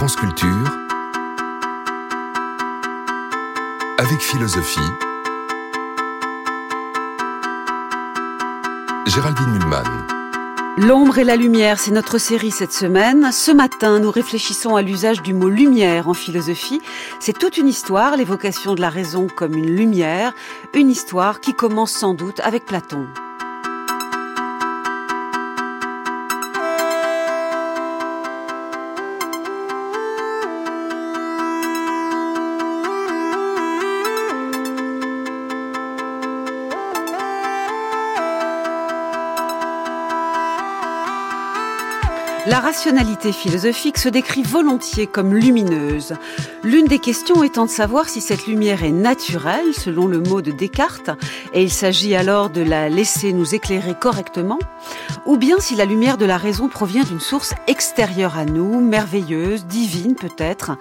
France avec philosophie, Géraldine Mulman. L'ombre et la lumière, c'est notre série cette semaine. Ce matin, nous réfléchissons à l'usage du mot lumière en philosophie. C'est toute une histoire, l'évocation de la raison comme une lumière, une histoire qui commence sans doute avec Platon. La rationalité philosophique se décrit volontiers comme lumineuse. L'une des questions étant de savoir si cette lumière est naturelle, selon le mot de Descartes, et il s'agit alors de la laisser nous éclairer correctement, ou bien si la lumière de la raison provient d'une source extérieure à nous, merveilleuse, divine peut-être,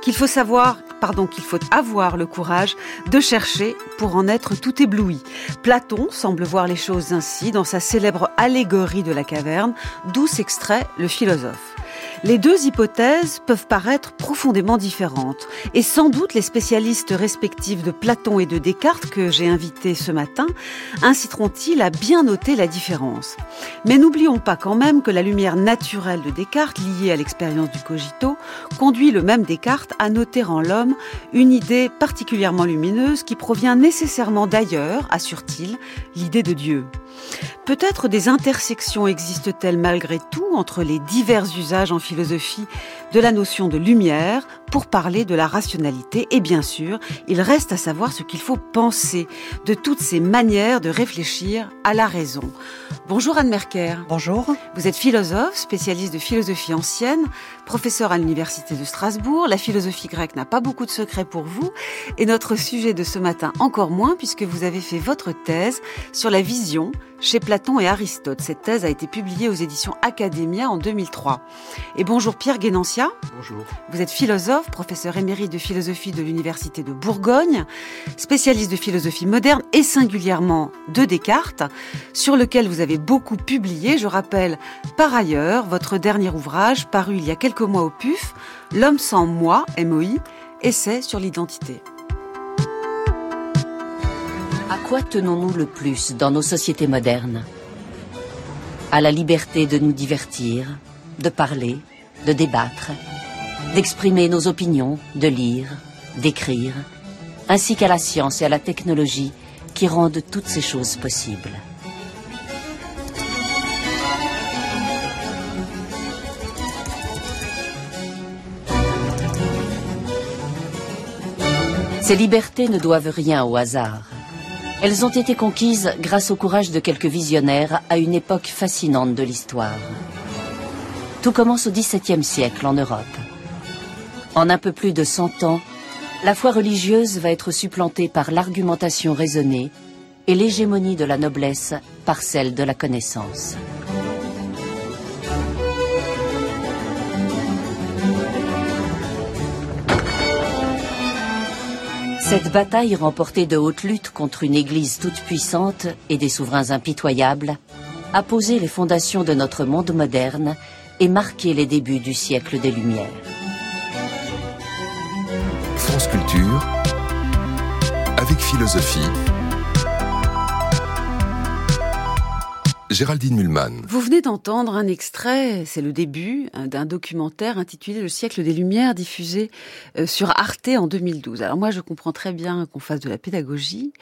qu'il faut savoir, pardon, qu'il faut avoir le courage de chercher pour en être tout ébloui. Platon semble voir les choses ainsi dans sa célèbre allégorie de la caverne, d'où s'extrait le philosophe. Les deux hypothèses peuvent paraître profondément différentes, et sans doute les spécialistes respectifs de Platon et de Descartes que j'ai invités ce matin inciteront-ils à bien noter la différence. Mais n'oublions pas quand même que la lumière naturelle de Descartes, liée à l'expérience du cogito, conduit le même Descartes à noter en l'homme une idée particulièrement lumineuse qui provient nécessairement d'ailleurs, assure-t-il, l'idée de Dieu. Peut-être des intersections existent-elles malgré tout entre les divers usages en philosophie de la notion de lumière pour parler de la rationalité et bien sûr, il reste à savoir ce qu'il faut penser de toutes ces manières de réfléchir à la raison. Bonjour Anne Merker. Bonjour. Vous êtes philosophe, spécialiste de philosophie ancienne, professeur à l'université de Strasbourg. La philosophie grecque n'a pas beaucoup de secrets pour vous et notre sujet de ce matin encore moins puisque vous avez fait votre thèse sur la vision chez Platon et Aristote. Cette thèse a été publiée aux éditions Academia en 2003. Et bonjour Pierre Bonjour. Vous êtes philosophe, professeur émérite de philosophie de l'Université de Bourgogne, spécialiste de philosophie moderne et singulièrement de Descartes, sur lequel vous avez beaucoup publié. Je rappelle par ailleurs votre dernier ouvrage paru il y a quelques mois au PUF, L'homme sans moi, MOI, essai sur l'identité. À quoi tenons-nous le plus dans nos sociétés modernes? À la liberté de nous divertir, de parler, de débattre, d'exprimer nos opinions, de lire, d'écrire, ainsi qu'à la science et à la technologie qui rendent toutes ces choses possibles. Ces libertés ne doivent rien au hasard. Elles ont été conquises grâce au courage de quelques visionnaires à une époque fascinante de l'histoire. Tout commence au XVIIe siècle en Europe. En un peu plus de 100 ans, la foi religieuse va être supplantée par l'argumentation raisonnée et l'hégémonie de la noblesse par celle de la connaissance. Cette bataille remportée de haute lutte contre une Église toute puissante et des souverains impitoyables a posé les fondations de notre monde moderne et marqué les débuts du siècle des Lumières. France Culture, avec philosophie, Géraldine Mulman. Vous venez d'entendre un extrait, c'est le début hein, d'un documentaire intitulé Le siècle des Lumières diffusé euh, sur Arte en 2012. Alors moi je comprends très bien qu'on fasse de la pédagogie,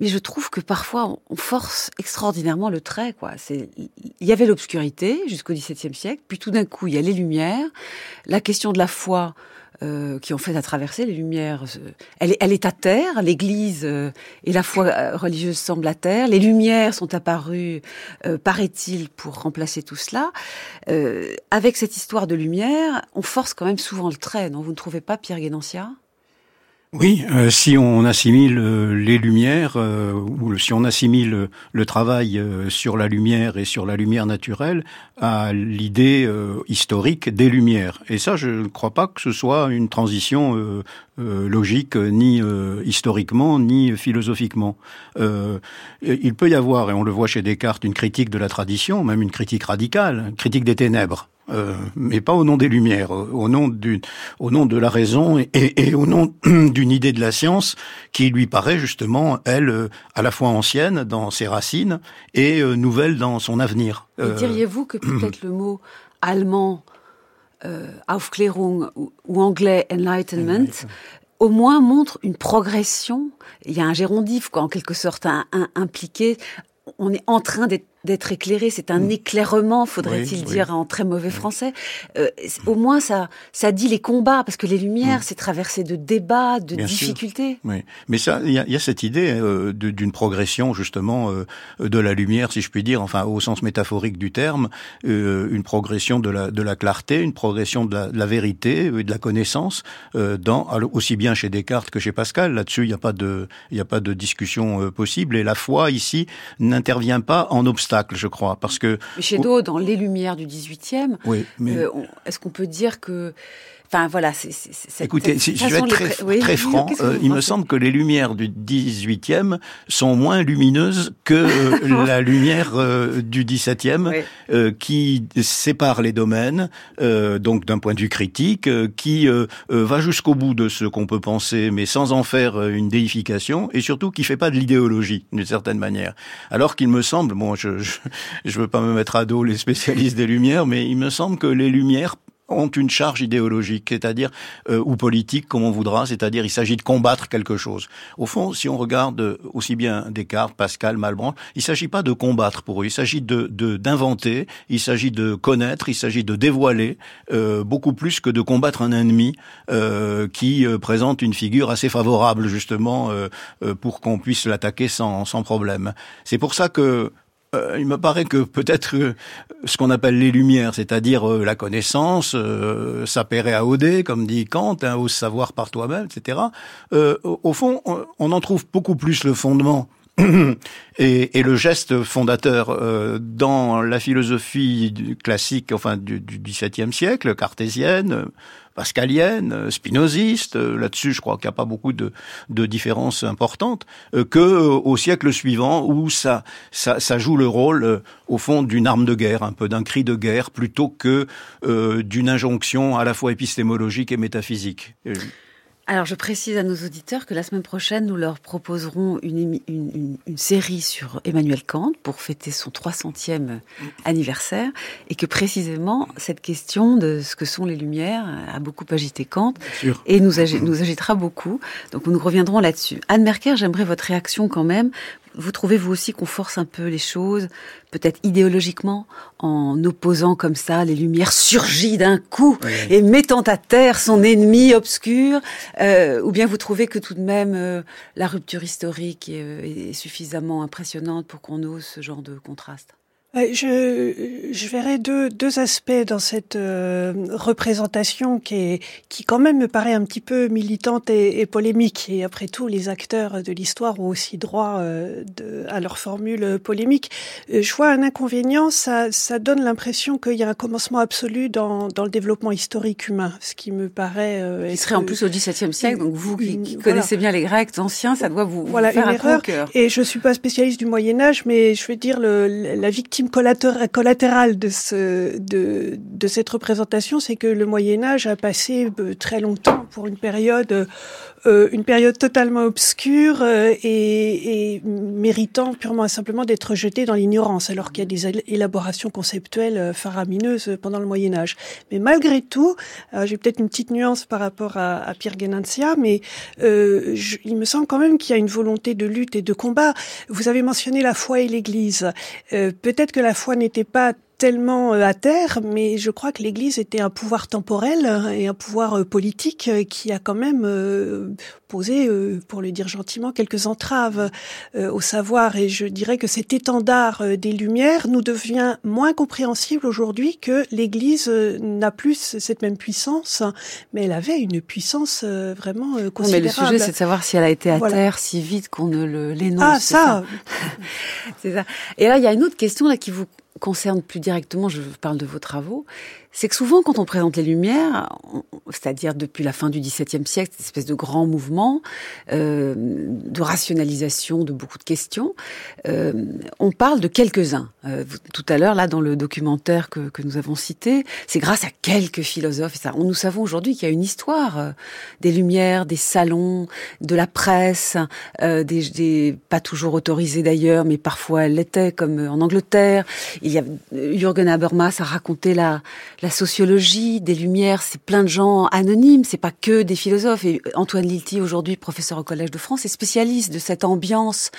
mais je trouve que parfois on force extraordinairement le trait. Quoi. C'est, il y avait l'obscurité jusqu'au XVIIe siècle, puis tout d'un coup il y a les lumières. La question de la foi euh, qui ont fait la traversée, les lumières, euh, elle, est, elle est à terre, l'Église euh, et la foi euh, religieuse semblent à terre, les lumières sont apparues, euh, paraît-il, pour remplacer tout cela. avec cette histoire de lumière, on force quand même souvent le trait, non? Vous ne trouvez pas, Pierre Guénancia oui, euh, si on assimile euh, les lumières, euh, ou si on assimile le travail sur la lumière et sur la lumière naturelle à l'idée historique des lumières. Et ça, je ne crois pas que ce soit une transition logique, ni historiquement, ni philosophiquement. il peut y avoir, et on le voit chez Descartes, une critique de la tradition, même une critique radicale, une critique des ténèbres. Mais pas au nom des Lumières, au nom du, au nom de la raison et, et au nom d'une idée de la science qui lui paraît justement elle à la fois ancienne dans ses racines et nouvelle dans son avenir. Diriez-vous que peut-être le mot allemand euh, Aufklärung ou, anglais Enlightenment, au moins montre une progression. Il y a un gérondif, quoi, en quelque sorte, impliqué. On est en train d'être d'être éclairé, c'est un mm. éclairement, faudrait-il dire en très mauvais français. Euh, au moins, ça, ça dit les combats, parce que les Lumières, mm. c'est traversé de débats, de difficultés. Oui, mais ça, il y a, y a, cette idée euh, d'une progression justement euh, de la lumière, si je puis dire, enfin au sens métaphorique du terme, une progression de la, de la clarté, une progression de la, de la vérité et de la connaissance, dans aussi bien chez Descartes que chez Pascal. Là-dessus, il n'y a pas de, il y a pas de discussion possible. Et la foi ici n'intervient pas en obstacle je crois, parce que... Chez Do, dans Les Lumières du 18e, oui, mais... Euh, est-ce qu'on peut dire que Enfin voilà, c'est. Écoutez, si je vais être très, très franc, euh, il me semble que les lumières du 18e sont moins lumineuses que euh, la lumière euh, du 17e, qui sépare les domaines, donc d'un point de vue critique, qui va jusqu'au bout de ce qu'on peut penser, mais sans en faire une déification, et surtout qui fait pas de l'idéologie d'une certaine manière. Alors qu'il me semble, bon, je, je je veux pas me mettre à dos les spécialistes des lumières, mais il me semble que les lumières ont une charge idéologique, c'est-à-dire euh, ou politique, comme on voudra, c'est-à-dire il s'agit de combattre quelque chose. Au fond, si on regarde aussi bien Descartes, Pascal, Malebranche, il s'agit pas de combattre pour eux, il s'agit de d'inventer, il s'agit de connaître, il s'agit de dévoiler euh, beaucoup plus que de combattre un ennemi euh, qui euh, présente une figure assez favorable justement euh, pour qu'on puisse l'attaquer sans, sans problème. C'est pour ça que euh, il me paraît que peut-être euh, ce qu'on appelle les lumières, c'est-à-dire euh, la connaissance, euh, sapere aude, comme dit Kant, hein, au savoir par toi-même, etc. au fond, on, en trouve beaucoup plus le fondement et, et, le geste fondateur dans la philosophie classique, enfin du, du XVIIe siècle, cartésienne, pascalienne, euh, spinoziste, euh, là-dessus je crois qu'il n'y a pas beaucoup de, de différences importantes, euh, que au siècle suivant où ça, ça, ça joue le rôle au fond d'une arme de guerre, un peu d'un cri de guerre, plutôt que d'une injonction à la fois épistémologique et métaphysique. Alors, je précise à nos auditeurs que la semaine prochaine, nous leur proposerons une, une, une, série sur Emmanuel Kant pour fêter son 300e anniversaire et que précisément cette question de ce que sont les Lumières a beaucoup agité Kant et nous, nous agitera beaucoup. Donc, nous reviendrons là-dessus. Anne Merker, j'aimerais votre réaction quand même. Vous trouvez vous aussi qu'on force un peu les choses, peut-être idéologiquement, en opposant comme ça les lumières surgies d'un coup et mettant à terre son ennemi obscur, euh, ou bien vous trouvez que tout de même euh, la rupture historique est, euh, est suffisamment impressionnante pour qu'on ose ce genre de contraste? Je, je verrais deux, deux aspects dans cette euh, représentation qui, est, qui quand même me paraît un petit peu militante et, et polémique. Et après tout, les acteurs de l'histoire ont aussi droit euh, de, à leur formule polémique. Euh, je vois un inconvénient, ça, ça donne l'impression qu'il y a un commencement absolu dans, dans le développement historique humain, ce qui me paraît... Euh, serait en plus au XVIIe siècle, donc vous qui, connaissez bien les Grecs anciens, ça doit vous, voilà, faire une erreur. Et je suis pas spécialiste du Moyen Âge, mais je veux dire le, la victime collatérale de, ce, de, cette représentation, c'est que le Moyen Âge a passé euh, très longtemps pour une période euh, une période totalement obscure euh, et, et, méritant purement et simplement d'être jeté dans l'ignorance, alors qu'il y a des élaborations conceptuelles faramineuses pendant le Moyen Âge. Mais malgré tout, j'ai peut-être une petite nuance par rapport à, Pierre Genancia, mais je, il me semble quand même qu'il y a une volonté de lutte et de combat. Vous avez mentionné la foi et l'Église. peut-être que la foi n'était pas tellement euh, à terre, mais je crois que l'Église était un pouvoir temporel euh, et un pouvoir euh, politique qui a quand même posé, pour le dire gentiment, quelques entraves au savoir. Et je dirais que cet étendard des Lumières nous devient moins compréhensible aujourd'hui que l'Église n'a plus cette même puissance, mais elle avait une puissance vraiment considérable. mais le sujet, c'est de savoir si elle a été à terre si vite qu'on ne l'énonce. Ah, ça, c'est ça. Et là, il y a une autre question là qui vous concerne plus directement, je parle de vos travaux, c'est que souvent quand on présente les Lumières, c'est-à-dire depuis la fin du XVIIe siècle, cette espèce de grand mouvement euh, de rationalisation de beaucoup de questions, euh, on parle de quelques-uns. Euh, tout à l'heure, là, dans le documentaire que, que nous avons cité, c'est grâce à quelques philosophes. Et ça, nous savons aujourd'hui qu'il y a une histoire euh, des Lumières, des salons, de la presse, euh, des, des, pas toujours autorisés d'ailleurs, mais parfois elle l'était, comme en Angleterre. Il y a Jürgen Habermas a raconté la, la sociologie des Lumières, c'est plein de gens anonymes, c'est pas que des philosophes. Et Antoine Lilti, aujourd'hui professeur au Collège de France, est spécialiste de cette ambiance.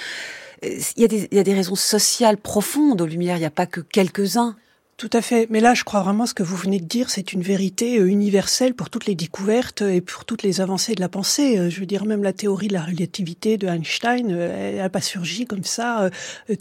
Il y, a des, il y a des raisons sociales profondes aux Lumières, il n'y a pas que quelques-uns. Tout à fait. Mais là, je crois vraiment ce que vous venez de dire, c'est une vérité euh, universelle pour toutes les découvertes et pour toutes les avancées de la pensée. Euh, je veux dire, même la théorie de la relativité de Einstein, euh, elle n'a pas surgi comme ça,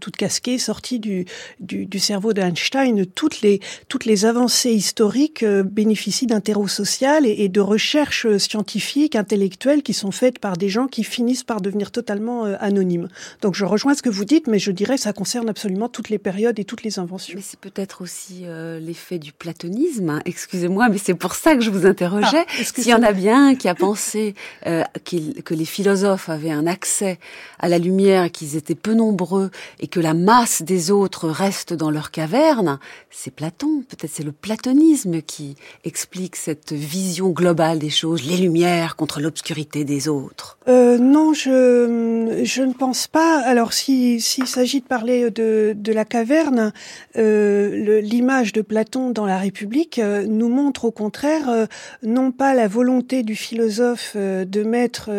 toute casquée, sortie du, du, du cerveau d'Einstein. Toutes les, toutes les avancées historiques bénéficient d'un terreau social et, et, de recherches scientifiques, intellectuelles qui sont faites par des gens qui finissent par devenir totalement anonymes. Donc je rejoins ce que vous dites, mais je dirais que ça concerne absolument toutes les périodes et toutes les inventions. Mais c'est peut-être aussi euh, l'effet du platonisme. Hein. Excusez-moi, mais c'est pour ça que je vous interrogeais. Ah, S'il y en a bien qui a pensé euh, que les philosophes avaient un accès à la lumière, qu'ils étaient peu nombreux et que la masse des autres reste dans leur caverne, c'est Platon. Peut-être c'est le platonisme qui explique cette vision globale des choses, les lumières contre l'obscurité des autres. Euh, non, je, je ne pense pas. Alors, s'il s'agit de parler de, de la caverne, euh, l'image de Platon dans la République euh, nous montre au contraire euh, non pas la volonté du philosophe euh, de mettre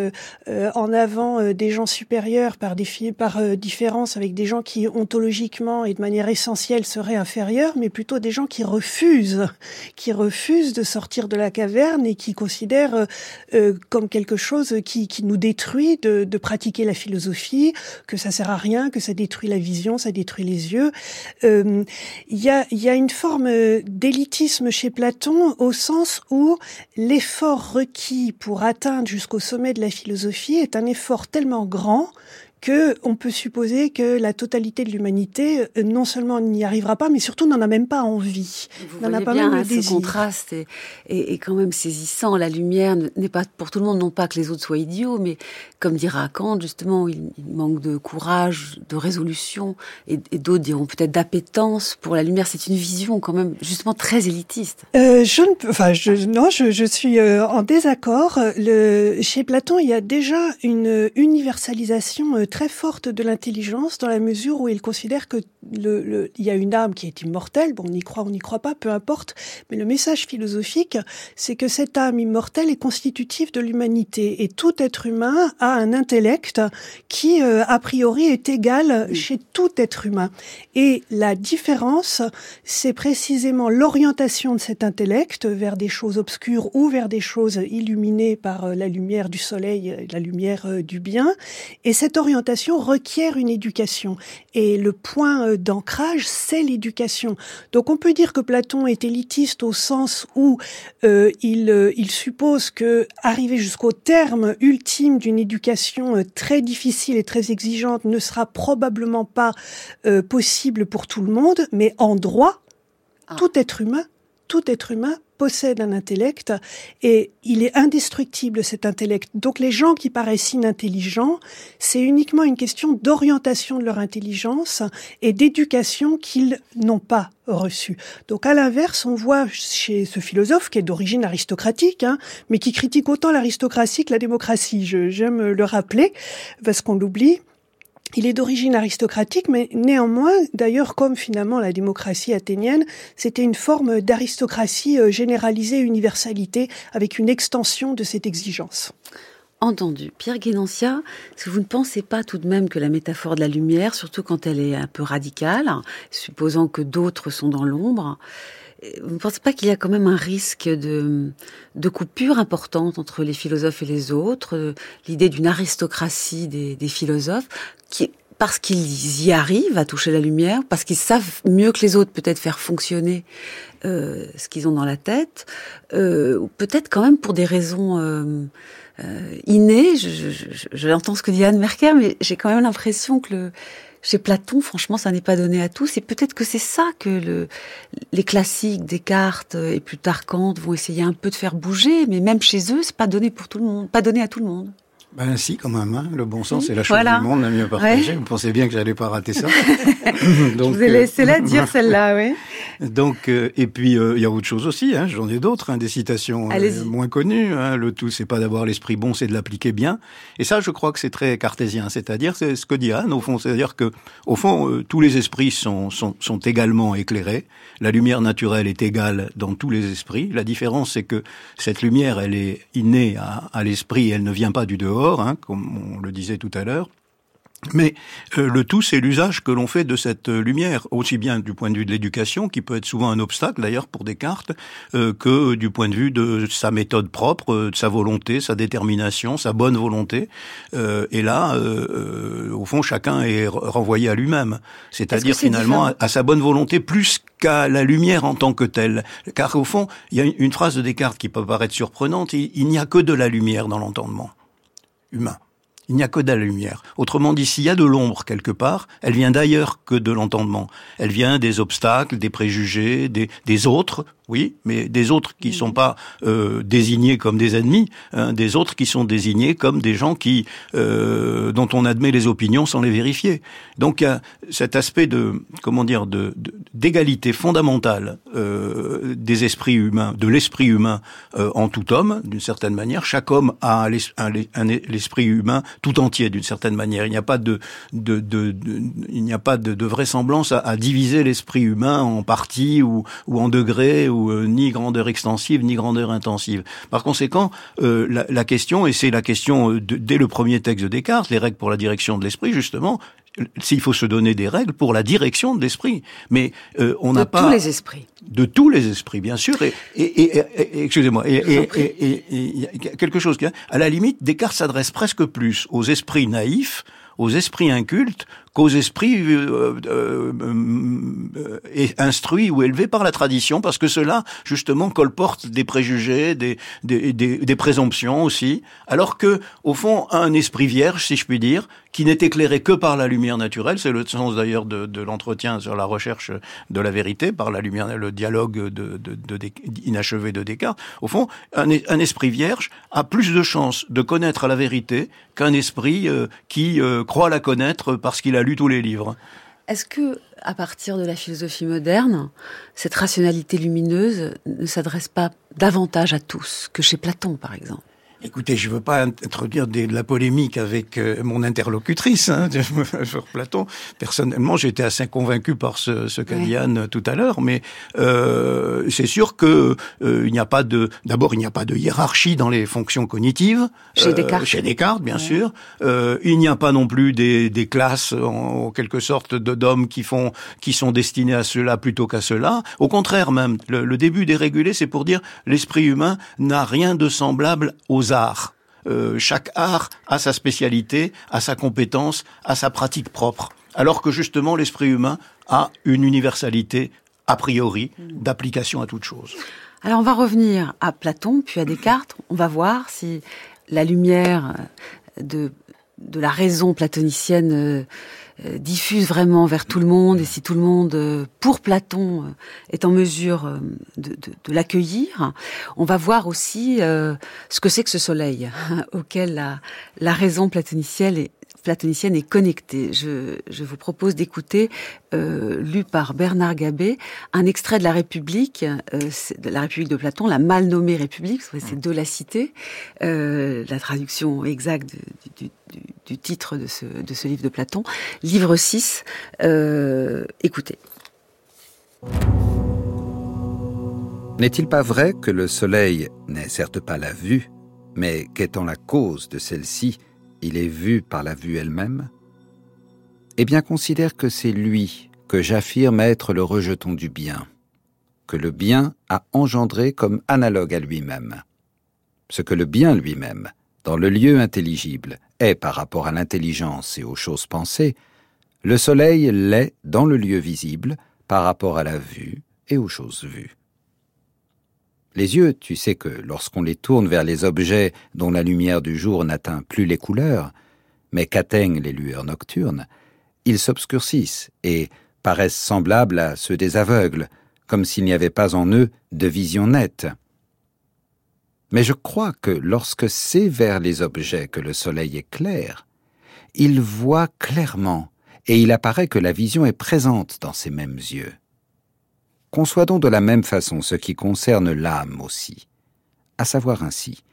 en avant des gens supérieurs par, différence avec des gens qui ontologiquement et de manière essentielle seraient inférieurs, mais plutôt des gens qui refusent, qui refusent de sortir de la caverne et qui considèrent comme quelque chose qui, nous détruit de, pratiquer la philosophie, que ça sert à rien, que ça détruit la vision, ça détruit les yeux. Il y a, a une forme d'élitisme chez Platon au sens où l'effort requis pour atteindre jusqu'au sommet de la philosophie est un effort tellement grand que on peut supposer que la totalité de l'humanité euh, non seulement n'y arrivera pas, mais surtout n'en a même pas envie. Vous n'en a pas bien, même le hein, ce contraste est, est, quand même saisissant. La lumière n'est pas pour tout le monde, non pas que les autres soient idiots, mais comme dira Kant, justement, il, manque de courage, de résolution, et, et d'autres diront peut-être d'appétence pour la lumière. C'est une vision quand même justement très élitiste. Euh, je ne enfin, je, non, je, je suis euh, en désaccord. Le, chez Platon, il y a déjà une universalisation euh, très forte de l'intelligence dans la mesure où il considère que le, le, il y a une âme qui est immortelle. Bon, on y croit, on n'y croit pas, peu importe. Mais le message philosophique, c'est que cette âme immortelle est constitutive de l'humanité et tout être humain a un intellect qui, euh, a priori, est égal chez tout être humain. Et la différence, c'est précisément l'orientation de cet intellect vers des choses obscures ou vers des choses illuminées par euh, la lumière du soleil, la lumière euh, du bien. Et cette orientation requiert une éducation. Et le point euh, d'ancrage, c'est l'éducation. Donc on peut dire que Platon est élitiste au sens où euh, il, euh, il suppose que arriver jusqu'au terme ultime d'une éducation euh, très difficile et très exigeante ne sera probablement pas possible pour tout le monde, mais en droit, ah. tout être humain, tout être humain possède un intellect et il est indestructible cet intellect. Donc les gens qui paraissent inintelligents, c'est uniquement une question d'orientation de leur intelligence et d'éducation qu'ils n'ont pas reçue. Donc à l'inverse, on voit chez ce philosophe qui est d'origine aristocratique, hein, mais qui critique autant l'aristocratie que la démocratie. J'aime le rappeler parce qu'on l'oublie. Il est d'origine aristocratique, mais néanmoins, d'ailleurs, comme finalement la démocratie athénienne, c'était une forme d'aristocratie euh, généralisée, universalité, avec une extension de cette exigence. Entendu. Pierre Guénancia, est-ce que vous ne pensez pas tout de même que la métaphore de la lumière, surtout quand elle est un peu radicale, supposant que d'autres sont dans l'ombre, vous ne pensez pas qu'il y a quand même un risque de, de coupure importante entre les philosophes et les autres, l'idée d'une aristocratie des, des philosophes, qui, parce qu'ils y arrivent à toucher la lumière, parce qu'ils savent mieux que les autres peut-être faire fonctionner euh, ce qu'ils ont dans la tête, euh, ou peut-être quand même pour des raisons euh, euh innées. Je, je, je, ce que dit Anne Merker, mais j'ai quand même l'impression que le, chez Platon, franchement, ça n'est pas donné à tous. Et peut-être que c'est ça que le, les classiques, Descartes et plus tard Kant vont essayer un peu de faire bouger. Mais même chez eux, c'est pas donné pour tout le monde, pas donné à tout le monde. Ben si, quand même. Hein. Le bon sens, c'est la chose du monde la mieux partagée. Vous pensez bien que j'allais pas rater ça? Donc, Je vous ai laissé la dire celle-là, oui. Donc, euh, et puis euh, il y a autre chose aussi. Hein, J'en ai d'autres, hein, des citations euh, moins connues. Hein. Le tout, c'est pas d'avoir l'esprit bon, c'est de l'appliquer bien. Et ça, je crois que c'est très cartésien. C'est-à-dire, c'est ce que dit Anne au fond. C'est-à-dire que, au fond, tous les esprits sont, sont, sont également éclairés. La lumière naturelle est égale dans tous les esprits. La différence, c'est que cette lumière, elle est innée à, à l'esprit. Elle ne vient pas du dehors, hein, comme on le disait tout à l'heure. Mais euh, le tout, c'est l'usage que l'on fait de cette euh, lumière, aussi bien du point de vue de l'éducation, qui peut être souvent un obstacle d'ailleurs pour Descartes, euh, que du point de vue de sa méthode propre, de sa volonté, sa détermination, sa bonne volonté. et là, au fond, chacun est renvoyé à lui-même, c'est-à-dire finalement à, sa bonne volonté plus qu'à la lumière en tant que telle. Car au fond, il y a une, phrase de Descartes qui peut paraître surprenante, il n'y a que de la lumière dans l'entendement humain. Il n'y a que de la lumière. Autrement dit, s'il y a de l'ombre quelque part, elle vient d'ailleurs que de l'entendement. Elle vient des obstacles, des préjugés, des, des autres, oui, mais des autres qui sont pas euh, désignés comme des ennemis, hein, des autres qui sont désignés comme des gens qui euh, dont on admet les opinions sans les vérifier. Donc il y a cet aspect de comment dire de d'égalité fondamentale euh, des esprits humains, de l'esprit humain euh, en tout homme, d'une certaine manière. Chaque homme a l'esprit humain tout entier, d'une certaine manière. Il n'y a pas de, de, de, il n'y a pas de vraisemblance à, à diviser l'esprit humain en parties ou, ou en degrés euh, ni grandeur extensive ni grandeur intensive. Par conséquent, euh, la, la, question, et c'est la question euh, dès le premier texte de Descartes, les règles pour la direction de l'esprit, justement, s'il faut se donner des règles pour la direction de l'esprit. Mais euh, on n'a pas... De tous les esprits. De tous les esprits, bien sûr. Et, et, et, excusez-moi, et, quelque chose qui, à la limite, Descartes s'adresse presque plus aux esprits naïfs, aux esprits incultes, qu'aux esprits euh, euh, euh, instruits ou élevés par la tradition, parce que cela, justement, colporte des préjugés, des, des, des, des présomptions aussi, alors que, au fond, un esprit vierge, si je puis dire, qui n'est éclairé que par la lumière naturelle, c'est le sens d'ailleurs de, de l'entretien sur la recherche de la vérité, par la lumière, le dialogue de, de, de, inachevé de Descartes. Au fond, un, esprit vierge a plus de chances de connaître la vérité qu'un esprit qui croit la connaître parce qu'il a Est-ce que, à partir de la philosophie moderne, cette rationalité lumineuse ne s'adresse pas davantage à tous que chez Platon, par exemple? Écoutez, je ne veux pas introduire de la polémique avec euh, mon interlocutrice hein, sur Platon. Personnellement, j'étais assez convaincu par ce, ce qu'a dit Anne tout à l'heure, mais euh, c'est sûr que euh, il n'y a pas de. D'abord, il n'y a pas de hiérarchie dans les fonctions cognitives. Chez Descartes. chez Descartes, bien sûr. il n'y a pas non plus des, des classes, en, quelque sorte, d'hommes qui font, qui sont destinés à cela plutôt qu'à cela. Au contraire, même, le, le début des régulés, c'est pour dire l'esprit humain n'a rien de semblable aux arts. Euh, chaque art a sa spécialité, a sa compétence, a sa pratique propre. Alors que justement l'esprit humain a une universalité a priori d'application à toute chose. Alors on va revenir à Platon puis à Descartes. On va voir si la lumière de, de la raison platonicienne euh, euh, diffuse vraiment vers tout le monde et si tout le monde, euh, pour Platon, euh, est en mesure de, de, de l'accueillir, on va voir aussi ce que c'est que ce soleil auquel la, la raison platonicienne est, platonicienne est connectée. Je, je vous propose d'écouter, euh, lu par Bernard Gabet, un extrait de la République, euh, de la République de Platon, la mal nommée République, c'est de la cité, euh, la traduction exacte du, du, du, titre de ce, de ce livre de Platon, livre 6. Euh, écoutez. N'est-il pas vrai que le soleil n'est certes pas la vue, mais qu'étant la cause de celle-ci, il est vu par la vue elle-même Eh bien, considère que c'est lui que j'affirme être le rejeton du bien, que le bien a engendré comme analogue à lui-même. Ce que le bien lui-même, dans le lieu intelligible, est par rapport à l'intelligence et aux choses pensées, le soleil l'est dans le lieu visible par rapport à la vue et aux choses vues. Les yeux, tu sais que lorsqu'on les tourne vers les objets dont la lumière du jour n'atteint plus les couleurs, mais qu'atteignent les lueurs nocturnes, ils s'obscurcissent et paraissent semblables à ceux des aveugles, comme s'il n'y avait pas en eux de vision nette. Mais je crois que lorsque c'est vers les objets que le soleil est clair, il voit clairement, et il apparaît que la vision est présente dans ces mêmes yeux. Conçoit donc de la même façon ce qui concerne l'âme aussi, à savoir ainsi,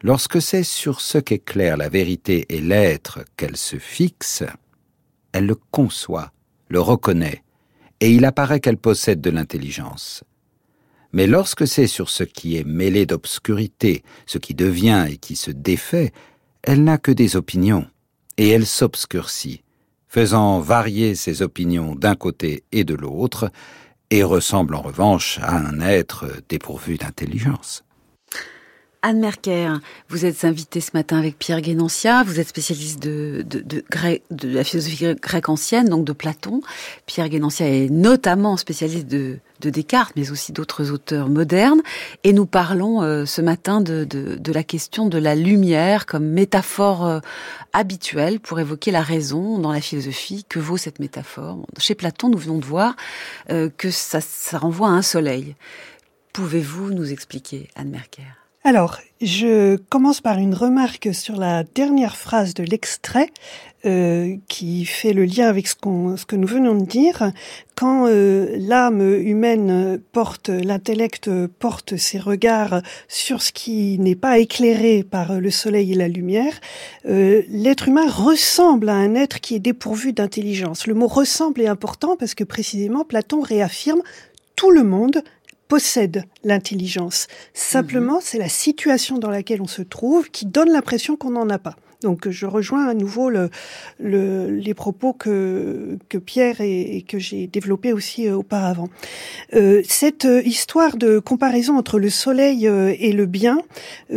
lorsque c'est sur ce qu'éclaire la vérité et l'être qu'elle se fixe, elle le conçoit, le reconnaît, et il apparaît qu'elle possède de l'intelligence. Mais lorsque c'est sur ce qui est mêlé d'obscurité, ce qui devient et qui se défait, elle n'a que des opinions, et elle s'obscurcit, faisant varier ses opinions d'un côté et de l'autre, et ressemble en revanche à un être dépourvu d'intelligence. Anne Merker, vous êtes invitée ce matin avec Pierre Guénancia, vous êtes spécialiste de, de, de, de la philosophie grecque ancienne, donc de Platon. Pierre Guénancia est notamment spécialiste de, de Descartes, mais aussi d'autres auteurs modernes. Et nous parlons euh, ce matin de, de, la question de la lumière comme métaphore euh, habituelle pour évoquer la raison dans la philosophie. Que vaut cette métaphore? Chez Platon, nous venons de voir euh, que ça, ça renvoie à un soleil. Pouvez-vous nous expliquer, Anne Merker? Alors, je commence par une remarque sur la dernière phrase de l'extrait euh, qui fait le lien avec ce, que nous venons de dire. Quand euh, l'âme humaine porte, l'intellect porte ses regards sur ce qui n'est pas éclairé par le soleil et la lumière, euh, l'être humain ressemble à un être qui est dépourvu d'intelligence. Le mot ressemble est important parce que précisément Platon réaffirme tout le monde possède l'intelligence. Simplement, mhm. c'est la situation dans laquelle on se trouve qui donne l'impression qu'on n'en a pas. Donc je rejoins à nouveau le, le, les propos que, que Pierre et, que j'ai développés aussi euh, auparavant. Euh, cette euh, histoire de comparaison entre le soleil euh, et le bien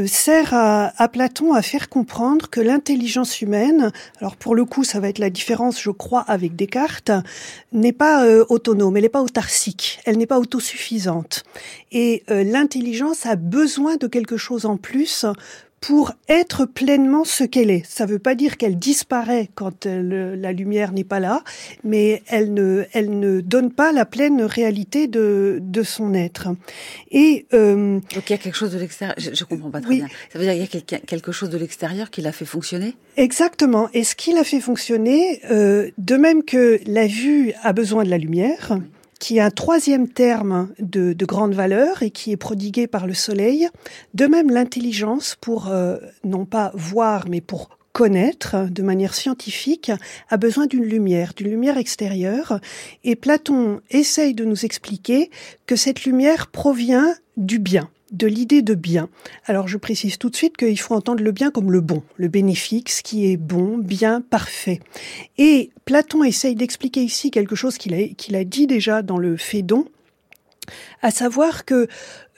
sert à, à, Platon à faire comprendre que l'intelligence humaine, alors pour le coup ça va être la différence je crois avec Descartes, n'est pas autonome, elle n'est pas autarcique, elle n'est pas autosuffisante. Et l'intelligence a besoin de quelque chose en plus pour être pleinement ce qu'elle est. Ça ne veut pas dire qu'elle disparaît quand la lumière n'est pas là, mais elle ne, elle ne donne pas la pleine réalité de, de son être. Et euh, donc il y a quelque chose de l'extérieur. Je, je, comprends pas très bien. Ça veut dire qu'il y a quelque chose de l'extérieur qui l'a fait fonctionner? Exactement. Et ce qui l'a fait fonctionner, euh, de même que la vue a besoin de la lumière qui est un troisième terme de, de, grande valeur et qui est prodigué par le soleil. De même, l'intelligence, pour euh, non pas voir, mais pour connaître de manière scientifique, a besoin d'une lumière, d'une lumière extérieure. Et Platon essaye de nous expliquer que cette lumière provient du bien de l'idée de bien. Alors je précise tout de suite qu'il faut entendre le bien comme le bon, le bénéfique, ce qui est bon, bien, parfait. Et Platon essaye d'expliquer ici quelque chose qu'il a, qu'il a dit déjà dans le Phédon, à savoir que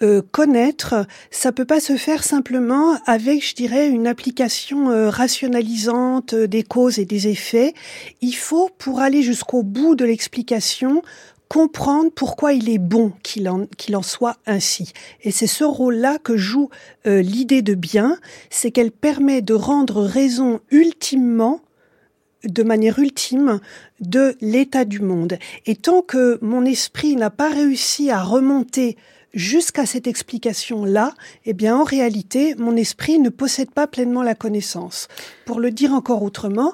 euh, connaître, ça peut pas se faire simplement avec, je dirais, une application euh, rationalisante des causes et des effets. Il faut, pour aller jusqu'au bout de l'explication, comprendre pourquoi il est bon qu'il en, qu'il en soit ainsi. Et c'est ce rôle-là que joue euh, l'idée de bien, c'est qu'elle permet de rendre raison ultimement de manière ultime de l'état du monde. Et tant que mon esprit n'a pas réussi à remonter jusqu'à cette explication-là, eh bien, en réalité, mon esprit ne possède pas pleinement la connaissance. Pour le dire encore autrement,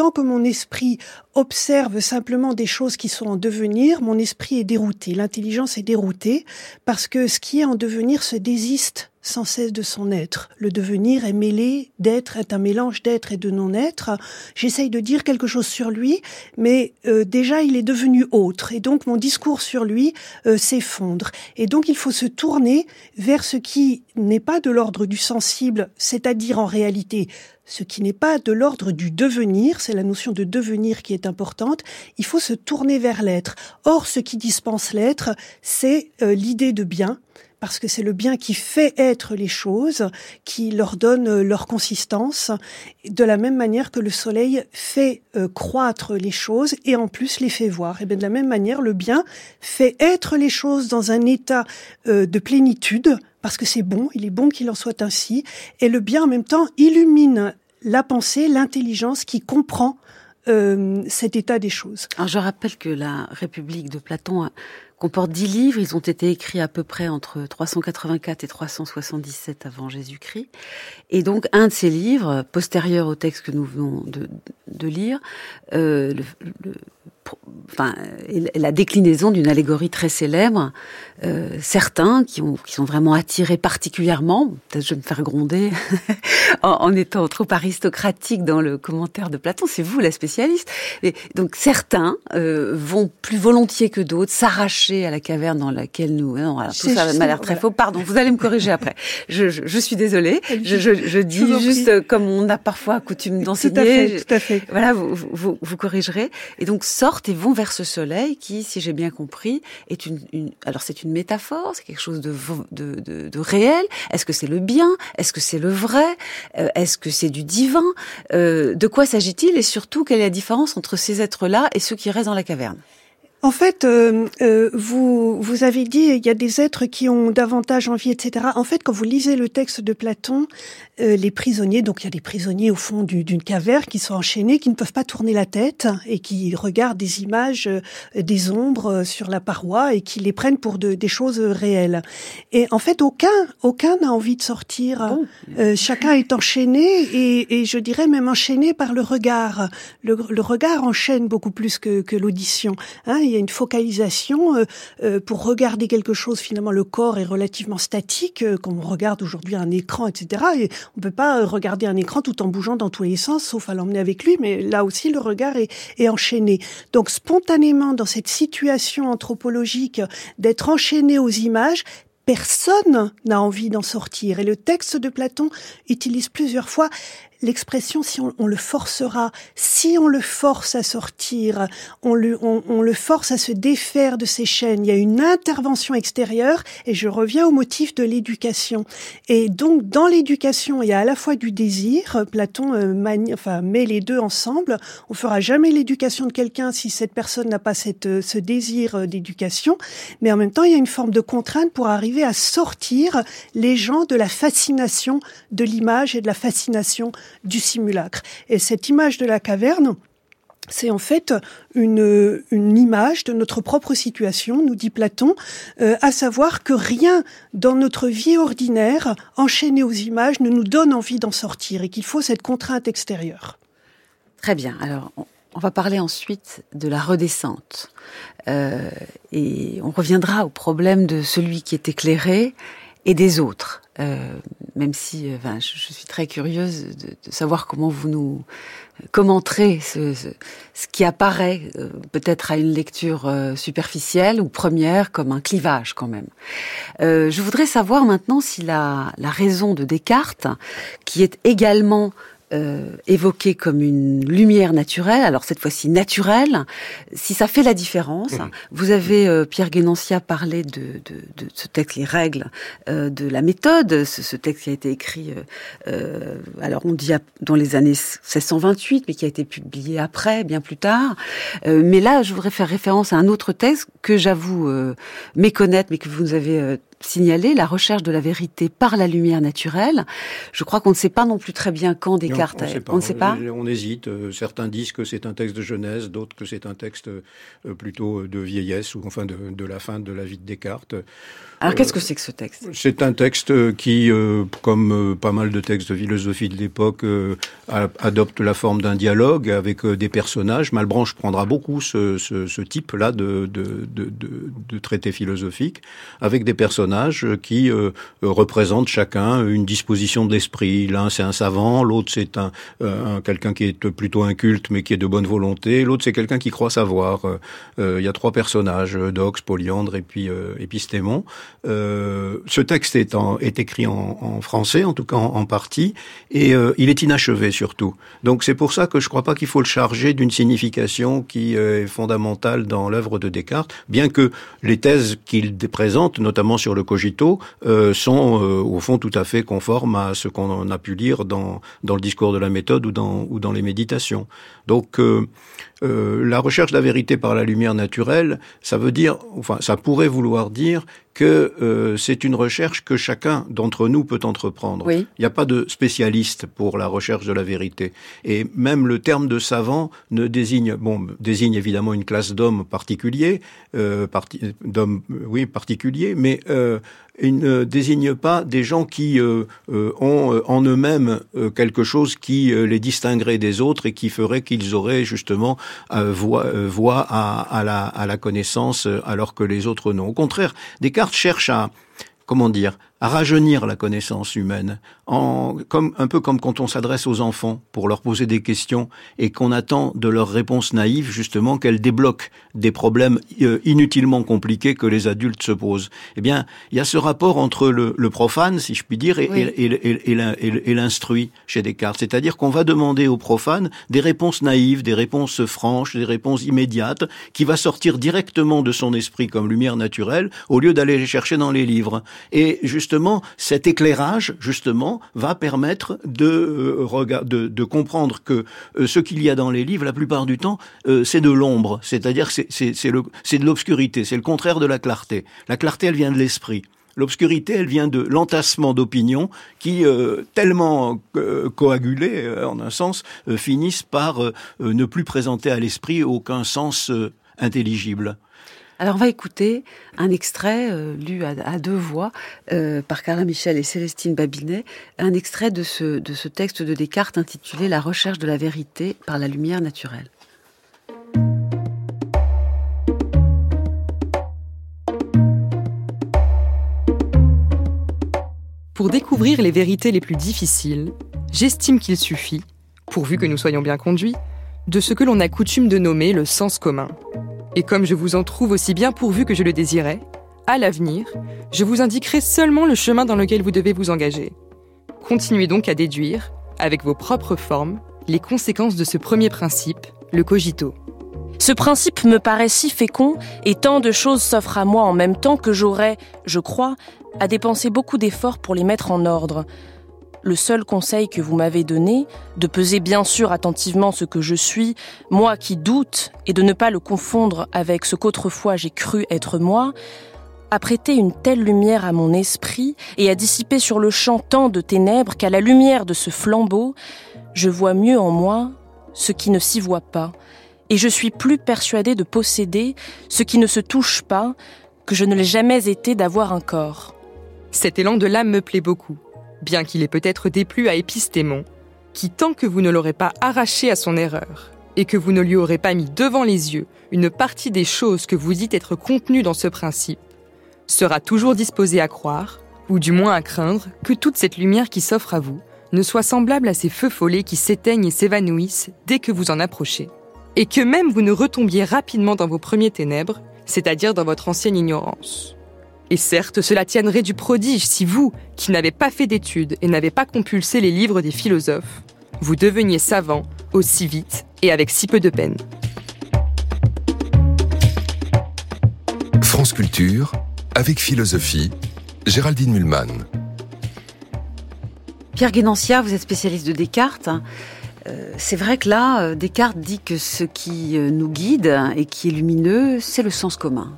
tant que mon esprit observe simplement des choses qui sont en devenir, mon esprit est dérouté, l'intelligence est déroutée, parce que ce qui est en devenir se désiste sans cesse de son être. Le devenir est mêlé d'être, est un mélange d'être et de non-être. J'essaye de dire quelque chose sur lui, mais euh, déjà il est devenu autre, et donc mon discours sur lui euh, s'effondre. Et donc il faut se tourner vers ce qui n'est pas de l'ordre du sensible, c'est-à-dire en réalité ce qui n'est pas de l'ordre du devenir, c'est la notion de devenir qui est importante, il faut se tourner vers l'être. Or, ce qui dispense l'être, c'est euh, l'idée de bien, parce que c'est le bien qui fait être les choses, qui leur donne euh, leur consistance, de la même manière que le soleil fait euh, croître les choses et en plus les fait voir. Et bien de la même manière, le bien fait être les choses dans un état de plénitude, parce que c'est bon, il est bon qu'il en soit ainsi, et le bien en même temps illumine la pensée, l'intelligence qui comprend cet état des choses. Alors je rappelle que la République de Platon comporte dix livres. Ils ont été écrits à peu près entre 384 et 377 avant Jésus-Christ. Et donc, un de ces livres, postérieur au texte que nous venons de, de lire, euh, le, le, enfin, la déclinaison d'une allégorie très célèbre. Euh, certains qui, ont, qui sont vraiment attirés particulièrement, peut-être je vais me faire gronder en, en, étant trop aristocratique dans le commentaire de Platon, c'est vous la spécialiste. Et donc certains euh, vont plus volontiers que d'autres s'arracher à la caverne dans laquelle nous... Non, alors, tout ça m'a l'air très faux. Pardon, vous allez me corriger après. Je, je, je suis désolée. Je, je, dis juste comme on a parfois coutume d'enseigner. Tout à fait. Voilà, vous, vous, vous corrigerez. Et donc et vont vers ce soleil qui, si j'ai bien compris, est une, alors c'est une métaphore, c'est quelque chose de, de, de, de réel. Est-ce que c'est le bien? Est-ce que c'est le vrai? Euh, Est-ce que c'est du divin? Euh, De quoi s'agit-il? Et surtout, quelle est la différence entre ces êtres-là et ceux qui restent dans la caverne? En fait, euh, euh, vous, vous avez dit il y a des êtres qui ont davantage envie, etc. En fait, quand vous lisez le texte de Platon, euh, les prisonniers, donc il y a des prisonniers au fond d'une caverne qui sont enchaînés, qui ne peuvent pas tourner la tête et qui regardent des images, euh, des ombres euh, sur la paroi et qui les prennent pour de, des choses réelles. Et en fait, aucun, aucun n'a envie de sortir. Bon? chacun est enchaîné et, et, je dirais même enchaîné par le regard. Le, le regard enchaîne beaucoup plus que, que l'audition. Hein il y a une focalisation euh, euh, pour regarder quelque chose. Finalement, le corps est relativement statique, euh, comme on regarde aujourd'hui un écran, etc. Et on peut pas regarder un écran tout en bougeant dans tous les sens, sauf à l'emmener avec lui. Mais là aussi, le regard est enchaîné. Donc, spontanément, dans cette situation anthropologique d'être enchaîné aux images, personne n'a envie d'en sortir. Et le texte de Platon utilise plusieurs fois l'expression si on, on, le forcera, si on le force à sortir, on le, on, on, le force à se défaire de ses chaînes, il y a une intervention extérieure et je reviens au motif de l'éducation. Et donc dans l'éducation, il y a à la fois du désir, Platon euh, manie, enfin, met les deux ensemble, on fera jamais l'éducation de quelqu'un si cette personne n'a pas cette, euh, ce désir euh, d'éducation, mais en même temps il y a une forme de contrainte pour arriver à sortir les gens de la fascination de l'image et de la fascination du simulacre. Et cette image de la caverne, c'est en fait une, une, image de notre propre situation, nous dit Platon, euh, à savoir que rien dans notre vie ordinaire, enchaîné aux images, ne nous donne envie d'en sortir et qu'il faut cette contrainte extérieure. Très bien. Alors, on va parler ensuite de la redescente. Euh, et on reviendra au problème de celui qui est éclairé et des autres. Euh, même si euh, enfin, je, suis très curieuse de, savoir comment vous nous commenterez ce, qui apparaît euh, peut-être à une lecture euh, superficielle ou première comme un clivage quand même. Je voudrais savoir maintenant si la raison de Descartes, qui est également euh, évoqué comme une lumière naturelle, alors cette fois-ci naturelle, si ça fait la différence. Mmh. Vous avez, euh, Pierre Guénancia, parlé de, de, de, ce texte, les règles euh, de la méthode, ce, ce, texte qui a été écrit, euh, euh, alors on dit dans les années 1628, mais qui a été publié après, bien plus tard. Euh, mais là, je voudrais faire référence à un autre texte que j'avoue méconnaître, mais que vous avez signaler la recherche de la vérité par la lumière naturelle. Je crois qu'on ne sait pas non plus très bien quand Descartes. Non, on, on, ne sait pas. On, hésite. Euh, certains disent que c'est un texte de jeunesse, d'autres que c'est un texte euh, plutôt de vieillesse ou enfin de, de, la fin de la vie de Descartes. Alors qu'est-ce que c'est que ce texte? C'est un texte qui, euh, comme pas mal de textes de philosophie de l'époque, adopte la forme d'un dialogue avec des personnages. Malbranche prendra beaucoup ce, ce, ce type-là de, de, de, de, traité philosophique avec des personnages qui euh, représentent chacun une disposition de l'esprit. L'un c'est un savant, l'autre c'est un, euh, un quelqu'un qui est plutôt inculte mais qui est de bonne volonté, l'autre c'est quelqu'un qui croit savoir. Euh, il y a trois personnages, Dox, Polyandre et puis Épistémon. Ce texte est, en, est écrit en, en, français, en tout cas en, en partie, et il est inachevé surtout. Donc c'est pour ça que je ne crois pas qu'il faut le charger d'une signification qui est fondamentale dans l'œuvre de Descartes, bien que les thèses qu'il présente, notamment sur le cogito euh, sont euh, au fond tout à fait conformes à ce qu'on a pu lire dans, dans le discours de la méthode ou dans, ou dans les méditations. Donc euh, euh, la recherche de la vérité par la lumière naturelle, ça veut dire, enfin, ça pourrait vouloir dire que euh, c'est une recherche que chacun d'entre nous peut entreprendre. Il n'y a pas de spécialiste pour la recherche de la vérité. Et même le terme de savant ne désigne, bon, désigne évidemment une classe d'hommes particuliers, euh, d'hommes, oui, particuliers, mais il ne désigne pas des gens qui euh, euh, ont euh, en eux-mêmes quelque chose qui les distinguerait des autres et qui ferait qu'ils auraient justement voix, à, la, à la connaissance alors que les autres non. Au contraire, Descartes cherche à, comment dire, à rajeunir la connaissance humaine, en, comme, un peu comme quand on s'adresse aux enfants pour leur poser des questions et qu'on attend de leurs réponses naïves justement qu'elles débloquent des problèmes euh, inutilement compliqués que les adultes se posent. Eh bien, il y a ce rapport entre le, le profane, si je puis dire, et, et, et, l'instruit chez Descartes. C'est-à-dire qu'on va demander au profane des réponses naïves, des réponses franches, des réponses immédiates, qui va sortir directement de son esprit comme lumière naturelle, au lieu d'aller les chercher dans les livres. Et justement, justement, cet éclairage, justement, va permettre de, euh, de, de comprendre que euh, ce qu'il y a dans les livres, la plupart du temps, euh, c'est de l'ombre. C'est-à-dire c'est, de l'obscurité. C'est le contraire de la clarté. La clarté, elle vient de l'esprit. L'obscurité, elle vient de l'entassement d'opinions qui, tellement coagulées, en un sens, finissent par ne plus présenter à l'esprit aucun sens intelligible. Alors on va écouter un extrait euh, lu à, deux voix euh, par Carla Michel et Célestine Babinet, un extrait de ce, de ce texte de Descartes intitulé La recherche de la vérité par la lumière naturelle. Pour découvrir les vérités les plus difficiles, j'estime qu'il suffit, pourvu que nous soyons bien conduits, de ce que l'on a coutume de nommer le sens commun. Et comme je vous en trouve aussi bien pourvu que je le désirais, à l'avenir, je vous indiquerai seulement le chemin dans lequel vous devez vous engager. Continuez donc à déduire, avec vos propres formes, les conséquences de ce premier principe, le cogito. Ce principe me paraît si fécond et tant de choses s'offrent à moi en même temps que j'aurais, je crois, à dépenser beaucoup d'efforts pour les mettre en ordre le seul conseil que vous m'avez donné, de peser bien sûr attentivement ce que je suis, moi qui doute, et de ne pas le confondre avec ce qu'autrefois j'ai cru être moi, a prêté une telle lumière à mon esprit et a dissipé sur le champ tant de ténèbres qu'à la lumière de ce flambeau, je vois mieux en moi ce qui ne s'y voit pas, et je suis plus persuadée de posséder ce qui ne se touche pas que je ne l'ai jamais été d'avoir un corps. Cet élan de l'âme me plaît beaucoup bien qu'il ait peut-être déplu à Épistémon, qui tant que vous ne l'aurez pas arraché à son erreur, et que vous ne lui aurez pas mis devant les yeux une partie des choses que vous dites être contenues dans ce principe, sera toujours disposé à croire, ou du moins à craindre, que toute cette lumière qui s'offre à vous ne soit semblable à ces feux follets qui s'éteignent et s'évanouissent dès que vous en approchez, et que même vous ne retombiez rapidement dans vos premiers ténèbres, c'est-à-dire dans votre ancienne ignorance. Et certes, cela tiendrait du prodige si vous, qui n'avez pas fait d'études et n'avez pas compulsé les livres des philosophes, vous deveniez savant aussi vite et avec si peu de peine. France Culture, avec philosophie, Géraldine Mulman. Pierre Guénancia, vous êtes spécialiste de Descartes. Euh, c'est vrai que là, euh, Descartes dit que ce qui euh, nous guide et qui est lumineux, c'est le sens commun.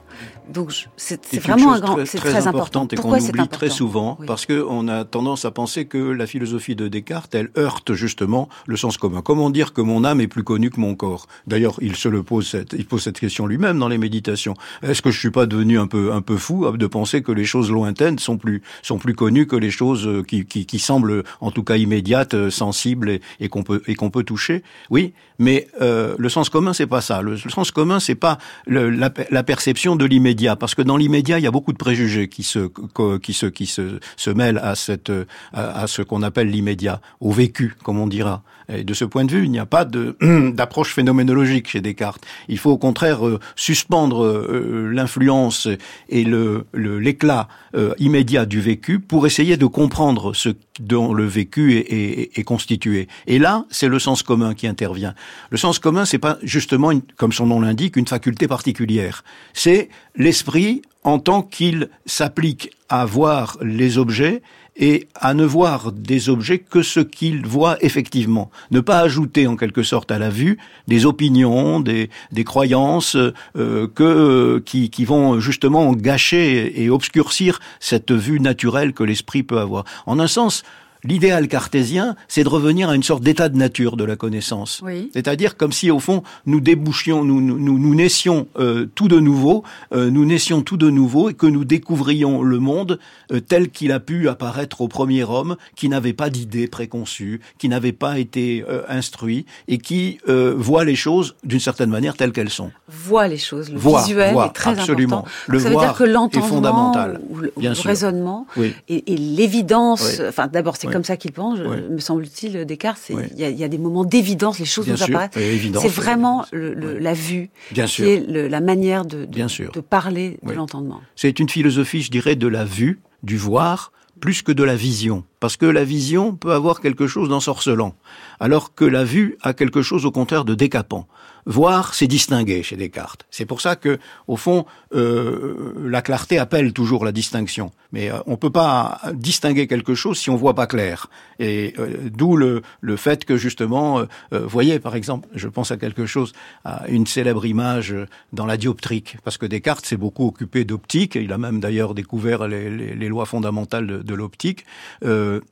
Donc c'est vraiment un grand, c'est très, important. et qu'on oublie très souvent parce que on a tendance à penser que la philosophie de Descartes, elle heurte justement le sens commun. Comment dire que mon âme est plus connue que mon corps? D'ailleurs, il se le pose cette, il pose cette question lui-même dans les méditations. Est-ce que je suis pas devenu un peu un peu fou de penser que les choses lointaines sont plus sont plus connues que les choses euh, qui, qui, qui semblent en tout cas immédiates, euh, sensibles et, et qu'on peut et qu'on peut toucher? Oui, mais euh, le sens commun c'est pas ça. Le, sens commun c'est pas la, perception de l'immédiat parce que dans l'immédiat, il y a beaucoup de préjugés qui se qui se qui se, mêlent à cette à, ce qu'on appelle l'immédiat, au vécu, comme on dira. Et de ce point de vue, il n'y a pas d'approche phénoménologique chez Descartes. Il faut au contraire euh, suspendre euh, l'influence et le l'éclat euh, immédiat du vécu pour essayer de comprendre ce dont le vécu est, est, est constitué. Et là, c'est le sens commun qui intervient. Le sens commun, c'est pas justement, comme son nom l'indique, une faculté particulière. C'est l'esprit en tant qu'il s'applique à voir les objets et à ne voir des objets que ce qu'il voit effectivement. Ne pas ajouter en quelque sorte à la vue des opinions, des, des croyances euh, que, qui, qui vont justement gâcher et obscurcir cette vue naturelle que l'esprit peut avoir. En un sens, L'idéal cartésien, c'est de revenir à une sorte d'état de nature de la connaissance. C'est-à-dire comme si, au fond, nous débouchions, nous, nous, nous naissions euh, tout de nouveau, euh, nous naissions tout de nouveau et que nous découvrions le monde euh, tel qu'il a pu apparaître au premier homme, qui n'avait pas d'idées préconçues, qui n'avait pas été instruit et qui voit les choses d'une certaine manière telles qu'elles sont. Voit les choses, le visuel est très absolument. important. Le ça veut dire que l'entendement, fondamental, ou le, raisonnement et, l'évidence. Enfin, d'abord, c'est comme ça qu'il pense, me semble-t-il, Descartes. Il y, a des moments d'évidence, les choses nous apparaissent. C'est vraiment la vue Bien qui est la manière de, de, parler de l'entendement. C'est une philosophie, je dirais, de la vue, du voir, plus que de la vision. Parce que la vision peut avoir quelque chose d'ensorcelant, alors que la vue a quelque chose au contraire de décapant. Voir, c'est distinguer chez Descartes. C'est pour ça que, au fond, euh, la clarté appelle toujours la distinction. Mais euh, on peut pas distinguer quelque chose si on voit pas clair. Et euh, d'où le, le fait que justement, euh, voyez par exemple, je pense à quelque chose, à une célèbre image dans la dioptrique, parce que Descartes s'est beaucoup occupé d'optique. Il a même d'ailleurs découvert les, les, les, lois fondamentales de, de l'optique.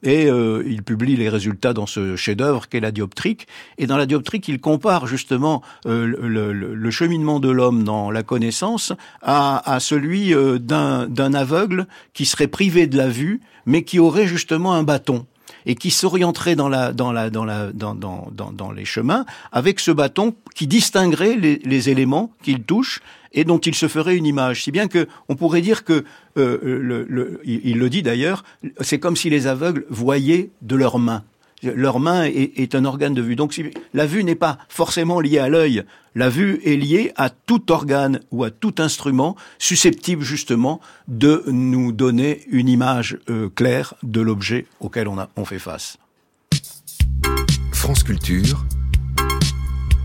Et il publie les résultats dans ce chef-d'œuvre qu'est la dioptrique. Et dans la dioptrique, il compare justement euh, le, cheminement de l'homme dans la connaissance à, celui euh, d'un aveugle qui serait privé de la vue, mais qui aurait justement un bâton et qui s'orienterait dans la dans la dans la dans dans dans, les chemins avec ce bâton qui distinguerait les, les éléments qu'il touche et dont il se ferait une image. Si bien que on pourrait dire que euh, le, le, il le dit d'ailleurs, c'est comme si les aveugles voyaient de leurs mains leur main est, un organe de vue. Donc la vue n'est pas forcément liée à l'œil, la vue est liée à tout organe ou à tout instrument susceptible justement de nous donner une image euh, claire de l'objet auquel on, a, on fait face. France Culture,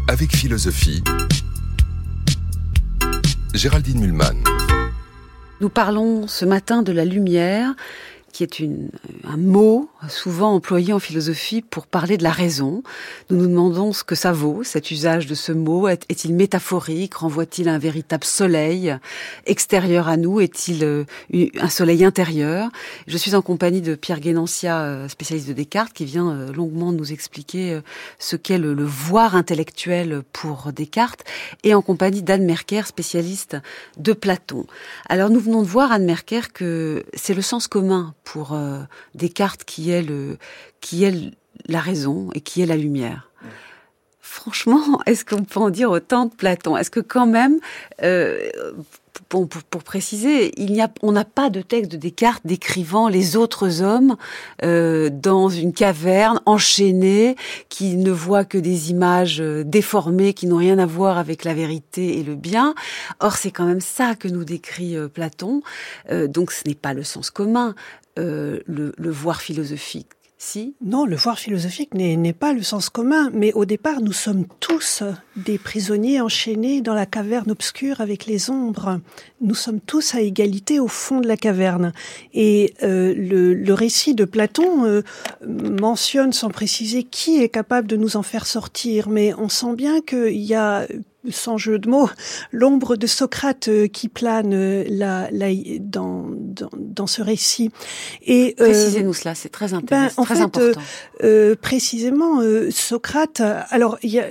avec philosophie, Géraldine Mulman. Nous parlons ce matin de la lumière qui est une, un mot souvent employé en philosophie pour parler de la raison. Nous nous demandons ce que ça vaut, cet usage de ce mot. Est-il métaphorique? Renvoie-t-il un véritable soleil extérieur à nous? Est-il euh, un soleil intérieur? Je suis en compagnie de Pierre Guénancia, euh, spécialiste de Descartes, qui vient euh, longuement nous expliquer ce qu'est le, le voir intellectuel pour Descartes, et en compagnie d'Anne Merker, spécialiste de Platon. Alors nous venons de voir, Anne Merker, que c'est le sens commun pour euh, Descartes qui est le qui est la raison et qui est la lumière. Franchement, est-ce qu'on peut en dire autant de Platon? Est-ce que quand même, euh, pour, pour, préciser, il n'y a, on n'a pas de texte de Descartes décrivant les autres hommes euh, dans une caverne enchaînée, qui ne voient que des images euh, déformées, qui n'ont rien à voir avec la vérité et le bien. Or, c'est quand même ça que nous décrit euh, Platon. Euh, donc, ce n'est pas le sens commun. Euh, le, le, voir philosophique. Si? Non, le voir philosophique n'est pas le sens commun, mais au départ, nous sommes tous des prisonniers enchaînés dans la caverne obscure avec les ombres. Nous sommes tous à égalité au fond de la caverne. Et euh, le, le, récit de Platon euh, mentionne sans préciser qui est capable de nous en faire sortir, mais on sent bien qu'il y a sans jeu de mots, l'ombre de Socrate euh, qui plane euh, la, la, dans, dans, dans, ce récit. Et euh, précisez-nous cela, c'est très, ben, en très fait, important. Euh, précisément, Socrate. Alors, il y a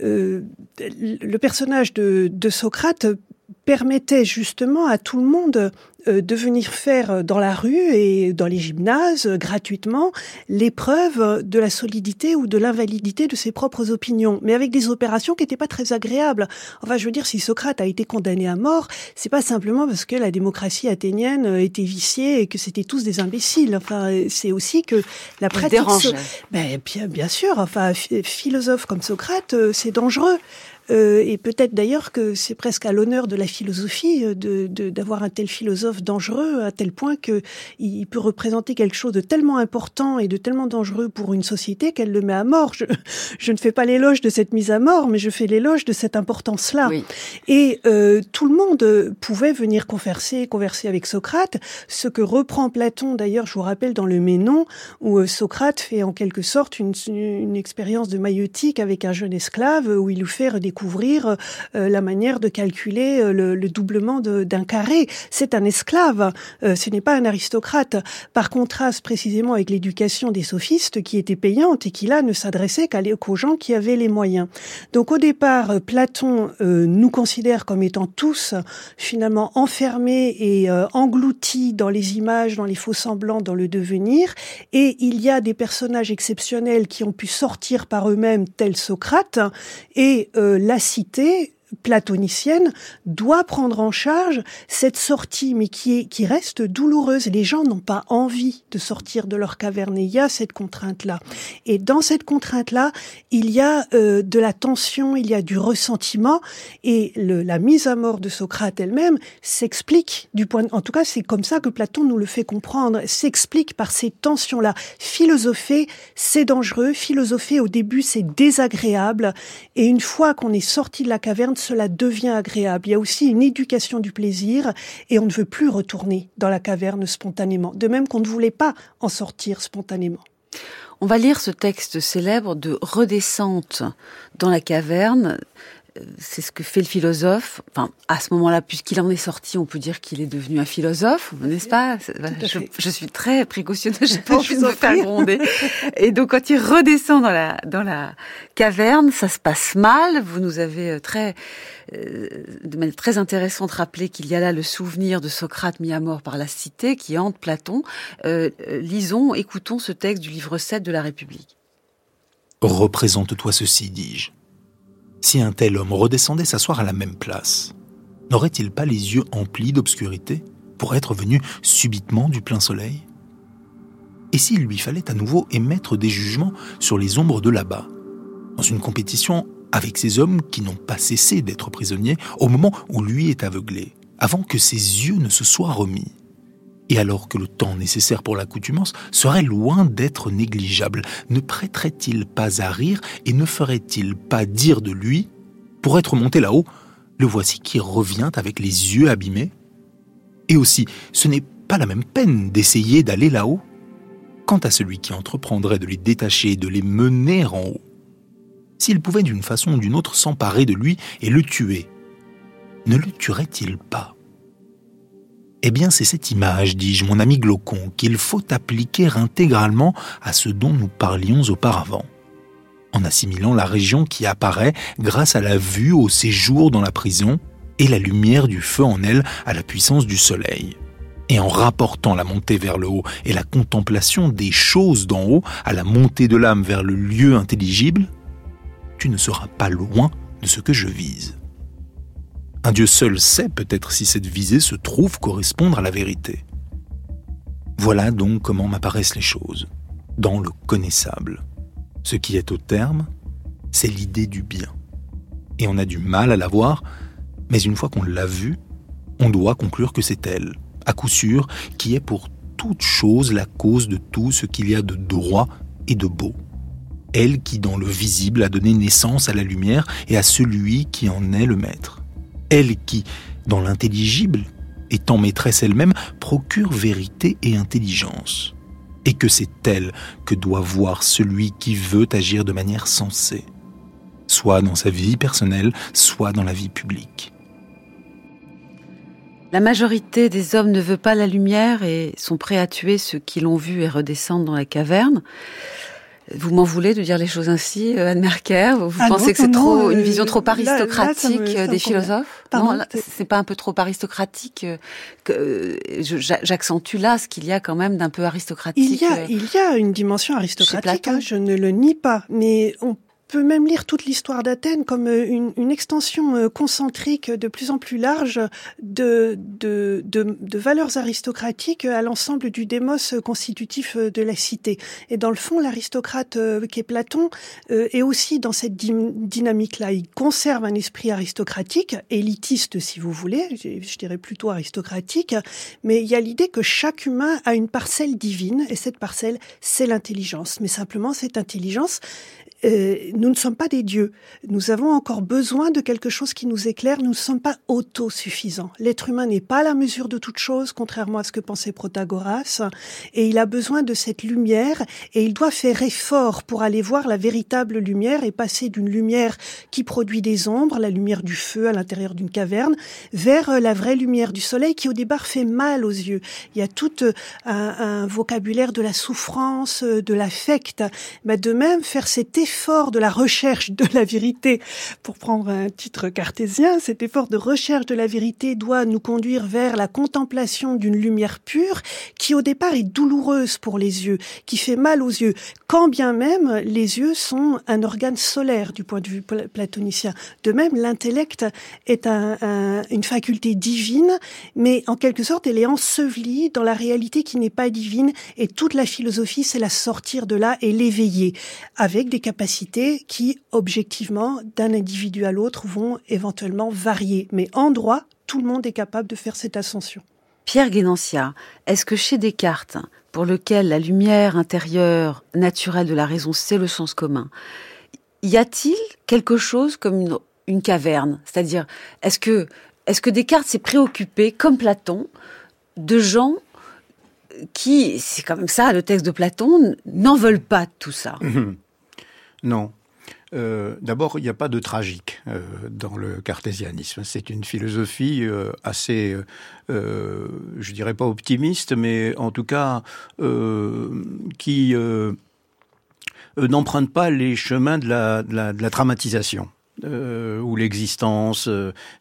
le personnage de, de Socrate permettait justement à tout le monde euh, de venir faire dans la rue et dans les gymnases euh, gratuitement l'épreuve de la solidité ou de l'invalidité de ses propres opinions, mais avec des opérations qui n'étaient pas très agréables. Enfin, je veux dire, si Socrate a été condamné à mort, c'est pas simplement parce que la démocratie athénienne euh, était viciée et que c'était tous des imbéciles. Enfin, c'est aussi que la pratique, so... ben, bien, bien sûr. Enfin, philosophe comme Socrate, c'est dangereux. Euh, et peut-être d'ailleurs que c'est presque à l'honneur de la philosophie euh, de d'avoir un tel philosophe dangereux à tel point que il peut représenter quelque chose de tellement important et de tellement dangereux pour une société qu'elle le met à mort. Je, je ne fais pas l'éloge de cette mise à mort, mais je fais l'éloge de cette importance-là. Et euh, tout le monde pouvait venir converser, converser avec Socrate, ce que reprend Platon d'ailleurs, je vous rappelle, dans le Ménon, où euh, Socrate fait en quelque sorte une, une expérience de maïeutique avec un jeune esclave, où il lui fait redécouvrir euh, la manière de calculer euh, le, le doublement d'un carré. C'est un esclave, ce n'est pas un aristocrate. Par contraste précisément avec l'éducation des sophistes qui était payante et qui là ne s'adressait qu'aux gens qui avaient les moyens. Donc au départ, Platon nous considère comme étant tous finalement enfermés et engloutis dans les images, dans les faux semblants, dans le devenir, et il y a des personnages exceptionnels qui ont pu sortir par eux-mêmes, tels Socrate, et euh, la cité platonicienne doit prendre en charge cette sortie, mais qui est qui reste douloureuse. Les gens n'ont pas envie de sortir de leur caverne. Et il y a cette contrainte-là. Et dans cette contrainte-là, il y a euh, de la tension, il y a du ressentiment, et le, la mise à mort de Socrate elle-même s'explique du point. En tout cas, c'est comme ça que Platon nous le fait comprendre. S'explique par ces tensions-là. Philosopher, c'est dangereux. Philosopher, au début, c'est désagréable. Et une fois qu'on est sorti de la caverne, cela devient agréable. Il y a aussi une éducation du plaisir et on ne veut plus retourner dans la caverne spontanément, de même qu'on ne voulait pas en sortir spontanément. On va lire ce texte célèbre de redescente dans la caverne c'est ce que fait le philosophe. Enfin, à ce moment-là, puisqu'il en est sorti, on peut dire qu'il est devenu un philosophe, n'est-ce pas? Je, suis très précautionneuse, j'ai pas envie de me faire gronder. Et donc, quand il redescend dans la dans la caverne, ça se passe mal. Vous nous avez euh, très euh, de manière très intéressante rappelé qu'il y a là le souvenir de Socrate mis à mort par la cité qui hante Platon. Euh, lisons, écoutons ce texte du livre 7 de la République. Représente-toi ceci, dis-je si un tel homme redescendait s'asseoir à la même place, n'aurait-il pas les yeux emplis d'obscurité pour être venu subitement du plein soleil? Et s'il lui fallait à nouveau émettre des jugements sur les ombres de là-bas, dans une compétition avec ces hommes qui n'ont pas cessé d'être prisonniers au moment où lui est aveuglé, avant que ses yeux ne se soient remis? Et alors que le temps nécessaire pour l'accoutumance serait loin d'être négligeable, ne prêterait-il pas à rire et ne ferait-il pas dire de lui, pour être monté là-haut, le voici qui revient avec les yeux abîmés Et aussi, ce n'est pas la même peine d'essayer d'aller là-haut. Quant à celui qui entreprendrait de les détacher et de les mener en haut, s'il pouvait d'une façon ou d'une autre s'emparer de lui et le tuer, ne le tuerait-il pas? Eh bien, c'est cette image, dis-je, mon ami Glaucon, qu'il faut appliquer intégralement à ce dont nous parlions auparavant, en assimilant la région qui apparaît grâce à la vue au séjour dans la prison et la lumière du feu en elle à la puissance du soleil. Et en rapportant la montée vers le haut et la contemplation des choses d'en haut à la montée de l'âme vers le lieu intelligible, tu ne seras pas loin de ce que je vise. Un Dieu seul sait peut-être si cette visée se trouve correspondre à la vérité. Voilà donc comment m'apparaissent les choses, dans le connaissable. Ce qui est au terme, c'est l'idée du bien. Et on a du mal à la voir, mais une fois qu'on l'a vue, on doit conclure que c'est elle, à coup sûr, qui est pour toute chose la cause de tout ce qu'il y a de droit et de beau. Elle qui, dans le visible, a donné naissance à la lumière et à celui qui en est le maître elle qui, dans l'intelligible, étant maîtresse elle-même, procure vérité et intelligence, et que c'est elle que doit voir celui qui veut agir de manière sensée, soit dans sa vie personnelle, soit dans la vie publique. La majorité des hommes ne veut pas la lumière et sont prêts à tuer ceux qui l'ont vue et redescendent dans la caverne. Vous m'en voulez de dire les choses ainsi, euh, Anne Merker? Vous ah pensez que c'est trop une vision trop aristocratique euh, des philosophes? Non, c'est pas un peu trop aristocratique euh, que j'accentue là ce qu'il y a quand même d'un peu aristocratique. Il y a, il y a une dimension aristocratique. Hein, je ne le nie pas, mais on peut même lire toute l'histoire d'Athènes comme euh, une, une, extension euh, concentrique de plus en plus large de, de, de, de valeurs aristocratiques à l'ensemble du démos constitutif de la cité. Et dans le fond, l'aristocrate qui est Platon est aussi dans cette dynamique-là. Il conserve un esprit aristocratique, élitiste si vous voulez, je dirais plutôt aristocratique, mais il y a l'idée que chaque humain a une parcelle divine, et cette parcelle, c'est l'intelligence. Mais simplement, cette intelligence, euh, nous ne sommes pas des dieux. Nous avons encore besoin de quelque chose qui nous éclaire. Nous ne sommes pas autosuffisants. L'être humain n'est pas la mesure de toute chose, contrairement à ce que pensait Protagoras. Et il a besoin de cette lumière et il doit faire effort pour aller voir la véritable lumière et passer d'une lumière qui produit des ombres, la lumière du feu à l'intérieur d'une caverne, vers euh, la vraie lumière du soleil qui au départ fait mal aux yeux. Il y a tout euh, un, un vocabulaire de la souffrance, de l'affect. Mais de même, faire cet effort effort de la recherche de la vérité, pour prendre un titre cartésien, cet effort de recherche de la vérité doit nous conduire vers la contemplation d'une lumière pure qui au départ est douloureuse pour les yeux, qui fait mal aux yeux, quand bien même les yeux sont un organe solaire du point de vue platonicien. De même, l'intellect est un, une faculté divine, mais en quelque sorte, elle est ensevelie dans la réalité qui n'est pas divine, et toute la philosophie, c'est la sortir de là et l'éveiller, avec des capacités capacités qui, objectivement, d'un individu à l'autre, vont éventuellement varier. Mais en droit, tout le monde est capable de faire cette ascension. Pierre Guénancia, est-ce que chez Descartes, pour lequel la lumière intérieure naturelle de la raison, c'est le sens commun, y a-t-il quelque chose comme une, une caverne? C'est-à-dire, est-ce que, est-ce que Descartes s'est préoccupé, comme Platon, de gens qui, c'est quand même ça, le texte de Platon, n'en veulent pas tout ça? Non. Euh, D'abord, il n'y a pas de tragique euh, dans le cartésianisme. C'est une philosophie euh, assez, je dirais pas optimiste, mais en tout cas qui n'emprunte pas les chemins de la, de la, dramatisation. Où l'existence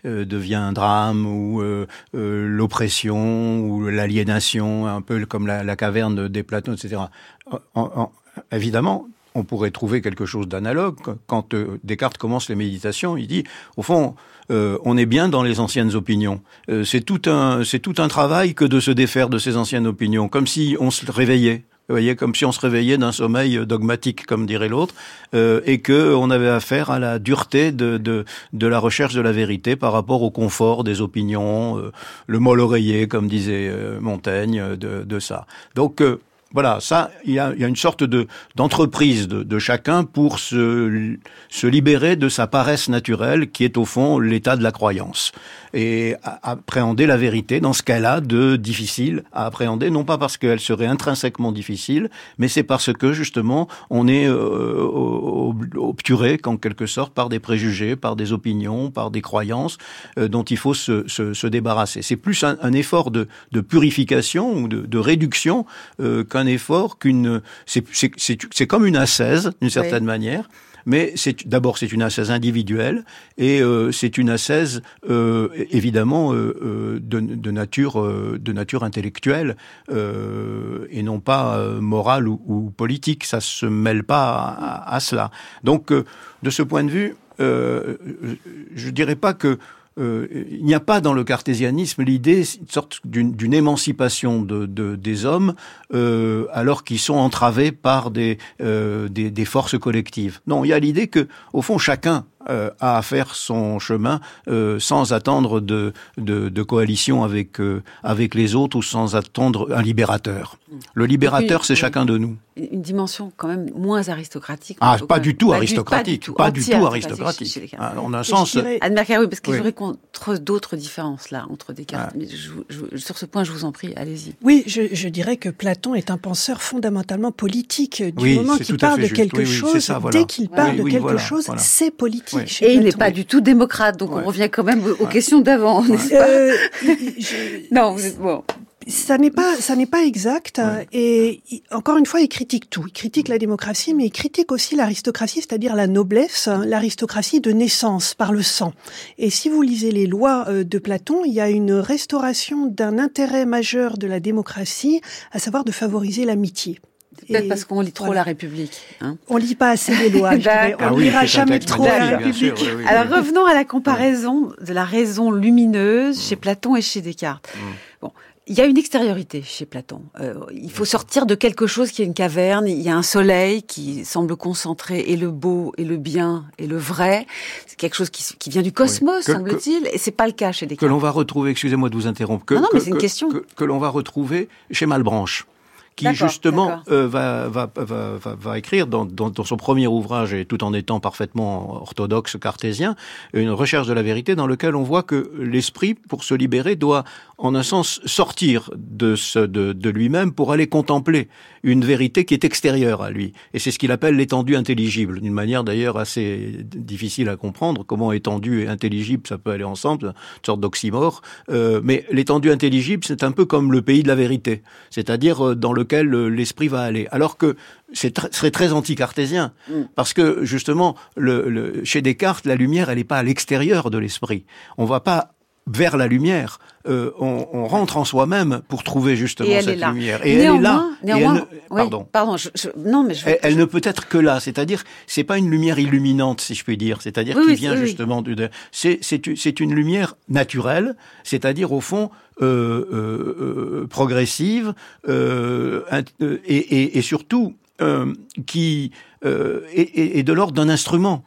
devient un drame, euh, l'oppression, ou l'aliénation, un peu comme la, caverne des Platons, etc. En, en, évidemment, on pourrait trouver quelque chose d'analogue. Quand euh, Descartes commence les méditations, il dit, au fond, euh, on est bien dans les anciennes opinions. Euh, c'est tout un, c'est tout un travail que de se défaire de ces anciennes opinions, comme si on se réveillait. Vous voyez, comme si on se réveillait d'un sommeil dogmatique, comme dirait l'autre, euh, et que on avait affaire à la dureté de, de, de, la recherche de la vérité par rapport au confort des opinions, euh, le molle oreiller, comme disait euh, Montaigne, de, de ça. Donc voilà, ça, il y a, une sorte de d'entreprise de, de, chacun pour se, se libérer de sa paresse naturelle, qui est au fond l'état de la croyance, et appréhender la vérité dans ce qu'elle a de difficile à appréhender, non pas parce qu'elle serait intrinsèquement difficile, mais c'est parce que justement on est euh, obturé, en quelque sorte, par des préjugés, par des opinions, par des croyances euh, dont il faut se, se, se débarrasser. C'est plus un, un, effort de, de purification ou de, de réduction euh, un effort qu'une. C'est comme une ascèse, d'une certaine oui. manière. Mais c'est d'abord c'est une ascèse individuelle et euh, c'est une ascèse euh, évidemment euh, euh de, de, nature euh, de nature intellectuelle euh, et non pas morale ou, ou, politique. Ça se mêle pas à, à cela. Donc de ce point de vue, je dirais pas que euh, il n'y a pas dans le cartésianisme l'idée sorte d'une émancipation de, de, des hommes euh, alors qu'ils sont entravés par des, euh, des, des, forces collectives. Non, il y a l'idée que au fond chacun euh, à faire son chemin euh, sans attendre de, de, de coalition avec, euh, avec les autres ou sans attendre un libérateur. Le libérateur, c'est chacun de nous. Une dimension quand même moins aristocratique. Ah, pas du tout aristocratique. Pas du tout aristocratique. Ah, on a un sens. Anne oui, parce que oui. j'aurais contre d'autres différences là entre Descartes. Ah. Mais je, je, sur ce point, je vous en prie, allez-y. Oui, je, je, dirais que Platon est un penseur fondamentalement politique. Du oui, moment qu'il parle de quelque chose, dès qu'il parle de quelque chose, c'est politique. Et il n'est pas du tout démocrate, donc ouais. on revient quand même aux questions d'avant, n'est-ce pas euh, je... Non, bon. Ça n'est pas ça n'est pas exact ouais. et encore une fois il critique tout. Il critique la démocratie mais il critique aussi l'aristocratie c'est-à-dire la noblesse l'aristocratie de naissance par le sang. Et si vous lisez les lois euh, de Platon il y a une restauration d'un intérêt majeur de la démocratie à savoir de favoriser l'amitié Peut-être parce qu'on lit trop La République. Hein. On lit pas assez les lois. on ne lira jamais trop La République. Alors revenons à la comparaison de la raison lumineuse chez Platon et chez Descartes. Mm. Bon, il y a une extériorité chez Platon. Euh, il faut sortir de quelque chose qui est une caverne. Il y a un soleil qui semble concentrer et le beau et le bien et le vrai. C'est quelque chose qui, qui, vient du cosmos, semble-t-il. Et c'est pas le cas chez Descartes. Que l'on va retrouver, excusez-moi de vous interrompre. Que, non, non mais c'est une question. Que, que l'on va retrouver chez Malbranche qui justement euh, va, va, va, va, écrire dans, dans, dans, son premier ouvrage, et tout en étant parfaitement orthodoxe cartésien, une recherche de la vérité dans lequel on voit que l'esprit, pour se libérer, doit en un sens sortir de, ce, de, de lui-même pour aller contempler une vérité qui est extérieure à lui. Et c'est ce qu'il appelle l'étendue intelligible, d'une manière d'ailleurs assez difficile à comprendre. Comment étendue et intelligible, ça peut aller ensemble, une sorte d'oxymore. Euh, mais l'étendue intelligible, c'est un peu comme le pays de la vérité, c'est-à-dire euh, dans le lequel euh, l'esprit va aller. Alors que c'est serait très anti-cartésien, mm. parce que justement, le, chez Descartes, la lumière, elle n'est pas à l'extérieur de l'esprit. On va pas vers la lumière, euh, on, rentre en soi-même pour trouver justement cette lumière. Et elle est là. Néanmoins, pardon. pardon non, mais elle, ne peut être que là. C'est-à-dire, c'est pas une lumière illuminante, si je puis dire. C'est-à-dire qui vient justement du. C'est c'est une lumière naturelle. C'est-à-dire au fond euh, euh, progressive et, et, surtout qui est, de l'ordre d'un instrument.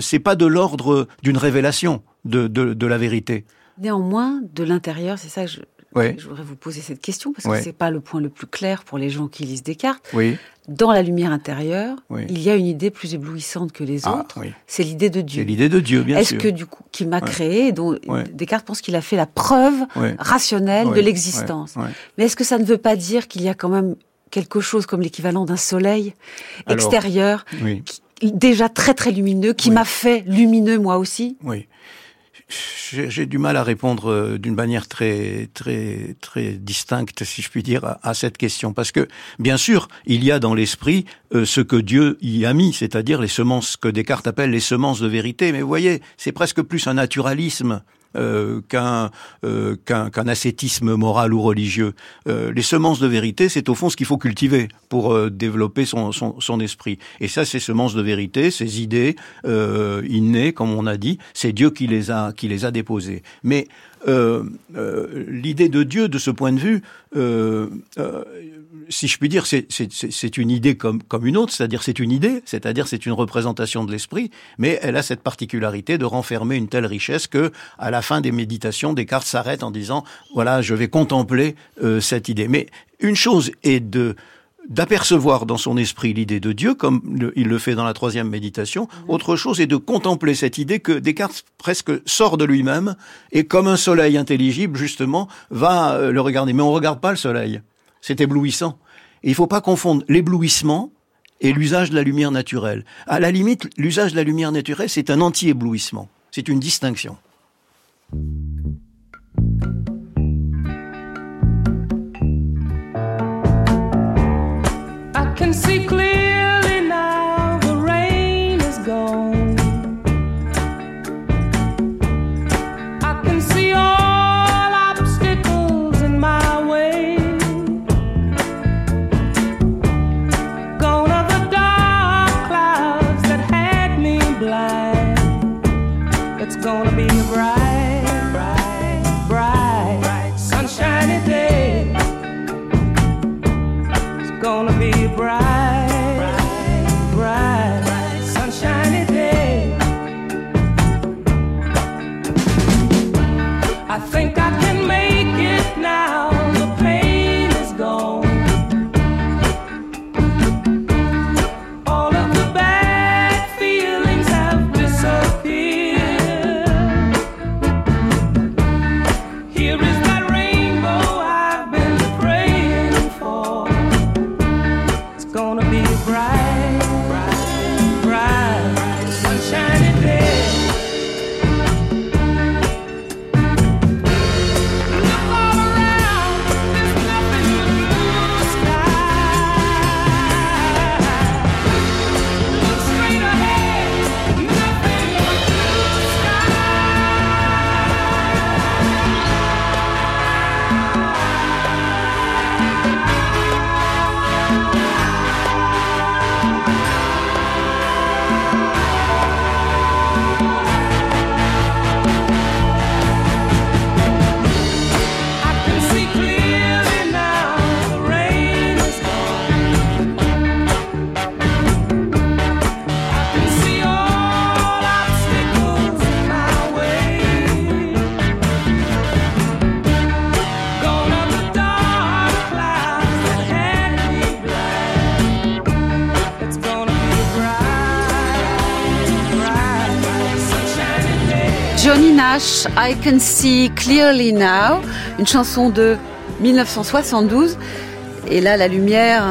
c'est pas de l'ordre d'une révélation de, de, de la vérité. Néanmoins, de l'intérieur, c'est ça que je, voudrais vous poser cette question, parce que c'est pas le point le plus clair pour les gens qui lisent Descartes. Oui. Dans la lumière intérieure, il y a une idée plus éblouissante que les ah, autres. C'est l'idée de Dieu. C'est l'idée de Dieu, bien sûr. Est-ce que du coup, qui m'a créé, dont Descartes pense qu'il a fait la preuve rationnelle de l'existence. Mais est-ce que ça ne veut pas dire qu'il y a quand même quelque chose comme l'équivalent d'un soleil extérieur, déjà très très lumineux, qui m'a fait lumineux moi aussi? Oui j'ai du mal à répondre euh, d'une manière très très très distincte, si je puis dire, à, cette question, parce que bien sûr, il y a dans l'esprit euh, ce que Dieu y a mis, c'est-à-dire les semences que Descartes appelle les semences de vérité. Mais vous voyez, c'est presque plus un naturalisme euh, qu'un euh, qu'un ascétisme moral ou religieux. Euh, les semences de vérité, c'est au fond ce qu'il faut cultiver pour euh, développer son, son, son, esprit. Et ça, ces semences de vérité, ces idées innées, comme on a dit, c'est Dieu qui les a qui les a déposées. Mais l'idée de Dieu, de ce point de vue, si je puis dire, c'est une idée comme, comme une autre, c'est-à-dire c'est une idée, c'est-à-dire c'est une représentation de l'esprit, mais elle a cette particularité de renfermer une telle richesse que, à la fin des méditations, Descartes s'arrête en disant voilà, je vais contempler euh, cette idée. Mais une chose est de d'apercevoir dans son esprit l'idée de Dieu, comme il le fait dans la troisième méditation. Mmh. Autre chose est de contempler cette idée que Descartes presque sort de lui-même et comme un soleil intelligible, justement, va euh, le regarder. Mais on regarde pas le soleil. C'est éblouissant. Et il ne faut pas confondre l'éblouissement et l'usage de la lumière naturelle. À la limite, l'usage de la lumière naturelle, c'est un anti-éblouissement. C'est une distinction. can see clear. I Can See Clearly Now, une chanson de 1972. Et là, la lumière,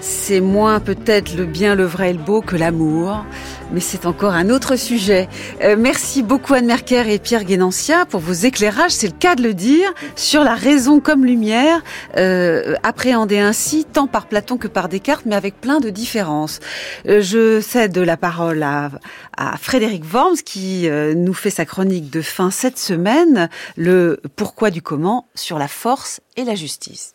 c'est moins peut-être le bien, le vrai et le beau que l'amour mais c'est encore un autre sujet. Euh, merci beaucoup Anne Merker et Pierre Guénancia pour vos éclairages, c'est le cas de le dire, sur la raison comme lumière, euh, appréhendée ainsi tant par Platon que par Descartes, mais avec plein de différences. Euh, je cède la parole à, à Frédéric Worms qui euh, nous fait sa chronique de fin cette semaine, le pourquoi du comment sur la force et la justice.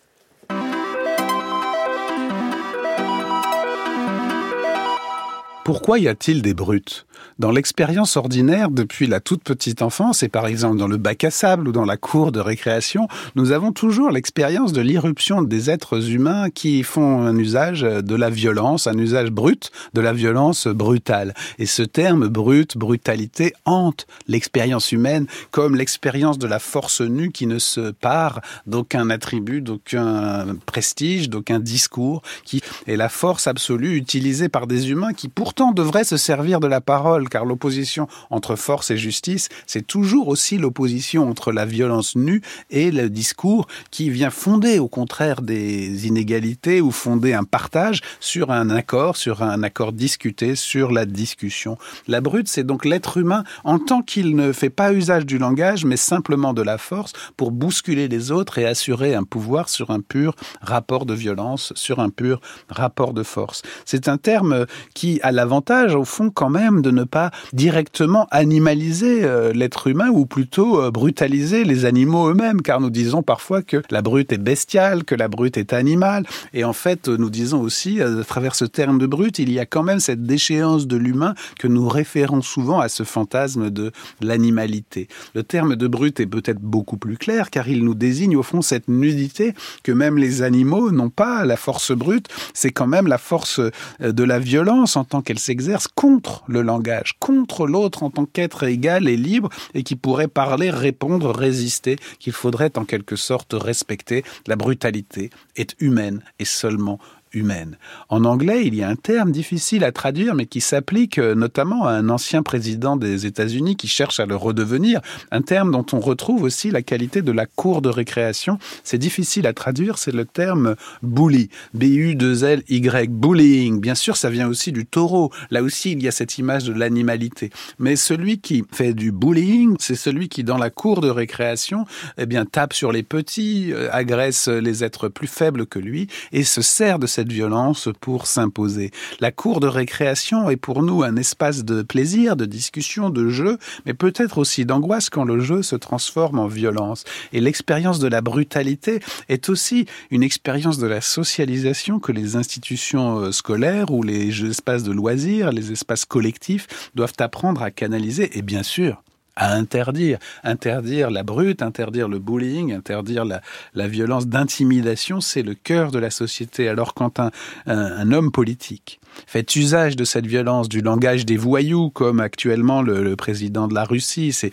Pourquoi y a-t-il des brutes? Dans l'expérience ordinaire, depuis la toute petite enfance, et par exemple dans le bac à sable ou dans la cour de récréation, nous avons toujours l'expérience de l'irruption des êtres humains qui font un usage de la violence, un usage brut de la violence brutale. Et ce terme brut, brutalité, hante l'expérience humaine comme l'expérience de la force nue qui ne se part d'aucun attribut, d'aucun prestige, d'aucun discours, qui est la force absolue utilisée par des humains qui pourtant devraient se servir de la parole car l'opposition entre force et justice, c'est toujours aussi l'opposition entre la violence nue et le discours qui vient fonder au contraire des inégalités ou fonder un partage sur un accord, sur un accord discuté, sur la discussion. La brute, c'est donc l'être humain en tant qu'il ne fait pas usage du langage, mais simplement de la force pour bousculer les autres et assurer un pouvoir sur un pur rapport de violence, sur un pur rapport de force. C'est un terme qui a l'avantage, au fond, quand même, de ne pas directement animaliser euh, l'être humain ou plutôt euh, brutaliser les animaux eux-mêmes, car nous disons parfois que la brute est bestiale, que la brute est animale, et en fait nous disons aussi, à travers ce terme de brute, il y a quand même cette déchéance de l'humain que nous référons souvent à ce fantasme de l'animalité. Le terme de brute est peut-être beaucoup plus clair, car il nous désigne au fond cette nudité que même les animaux n'ont pas, la force brute, c'est quand même la force euh, de la violence en tant qu'elle s'exerce contre le langage contre l'autre en tant qu'être égal et libre et qui pourrait parler, répondre, résister, qu'il faudrait en quelque sorte respecter. La brutalité est humaine et seulement humaine. En anglais, il y a un terme difficile à traduire, mais qui s'applique euh, notamment à un ancien président des États-Unis qui cherche à le redevenir, un terme dont on retrouve aussi la qualité de la cour de récréation. C'est difficile à traduire, c'est le terme bully, B-U-2-L-Y, bullying. Bien sûr, ça vient aussi du taureau. Là aussi, il y a cette image de l'animalité. Mais celui qui fait du bullying, c'est celui qui, dans la cour de récréation, eh bien, tape sur les petits, euh, agresse les êtres plus faibles que lui et se sert de cette violence pour s'imposer. La cour de récréation est pour nous un espace de plaisir, de discussion, de jeu, mais peut-être aussi d'angoisse quand le jeu se transforme en violence. Et l'expérience de la brutalité est aussi une expérience de la socialisation que les institutions euh, scolaires ou les espaces de loisirs, les espaces collectifs doivent apprendre à canaliser. Et bien sûr, à interdire. Interdire la brute, interdire le bullying, interdire la, la violence d'intimidation, c'est le cœur de la société. Alors quand un, un, un homme politique fait usage de cette violence, du langage des voyous, comme actuellement le, président de la Russie, c'est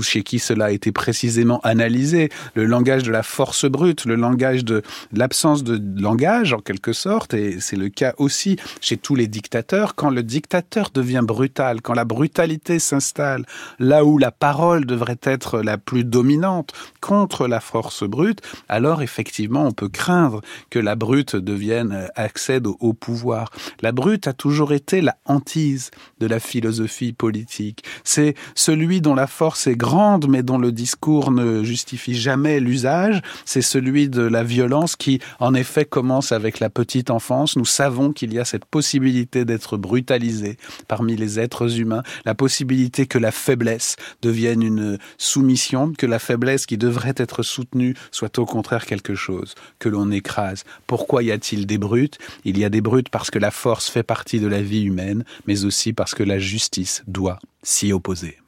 chez qui cela a été précisément analysé, le langage de la force brute, le langage de l'absence de langage en quelque sorte, et c'est le cas aussi chez tous les dictateurs, quand le dictateur devient brutal, quand la brutalité s'installe là où la parole devrait être la plus dominante contre la force brute, alors effectivement on peut craindre que la brute devienne accède au, pouvoir. Brute a toujours été la hantise de la philosophie politique. C'est celui dont la force est grande mais dont le discours ne justifie jamais l'usage. C'est celui de la violence qui en effet commence avec la petite enfance. Nous savons qu'il y a cette possibilité d'être brutalisé parmi les êtres humains, la possibilité que la faiblesse devienne une soumission, que la faiblesse qui devrait être soutenue soit au contraire quelque chose que l'on écrase. Pourquoi y a-t-il des brutes? Il y a des brutes parce que la force fait partie de la vie humaine, mais aussi parce que la justice doit s'y opposer.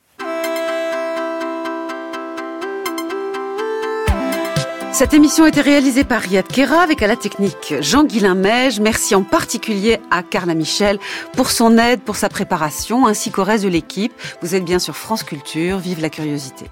Cette émission a été réalisée par Riyad Kera avec à la technique Jean-Guilain Meige. Merci en particulier à Carla Michel pour son aide, pour sa préparation, ainsi qu'au reste de l'équipe. Vous êtes bien sur France Culture. Vive la curiosité.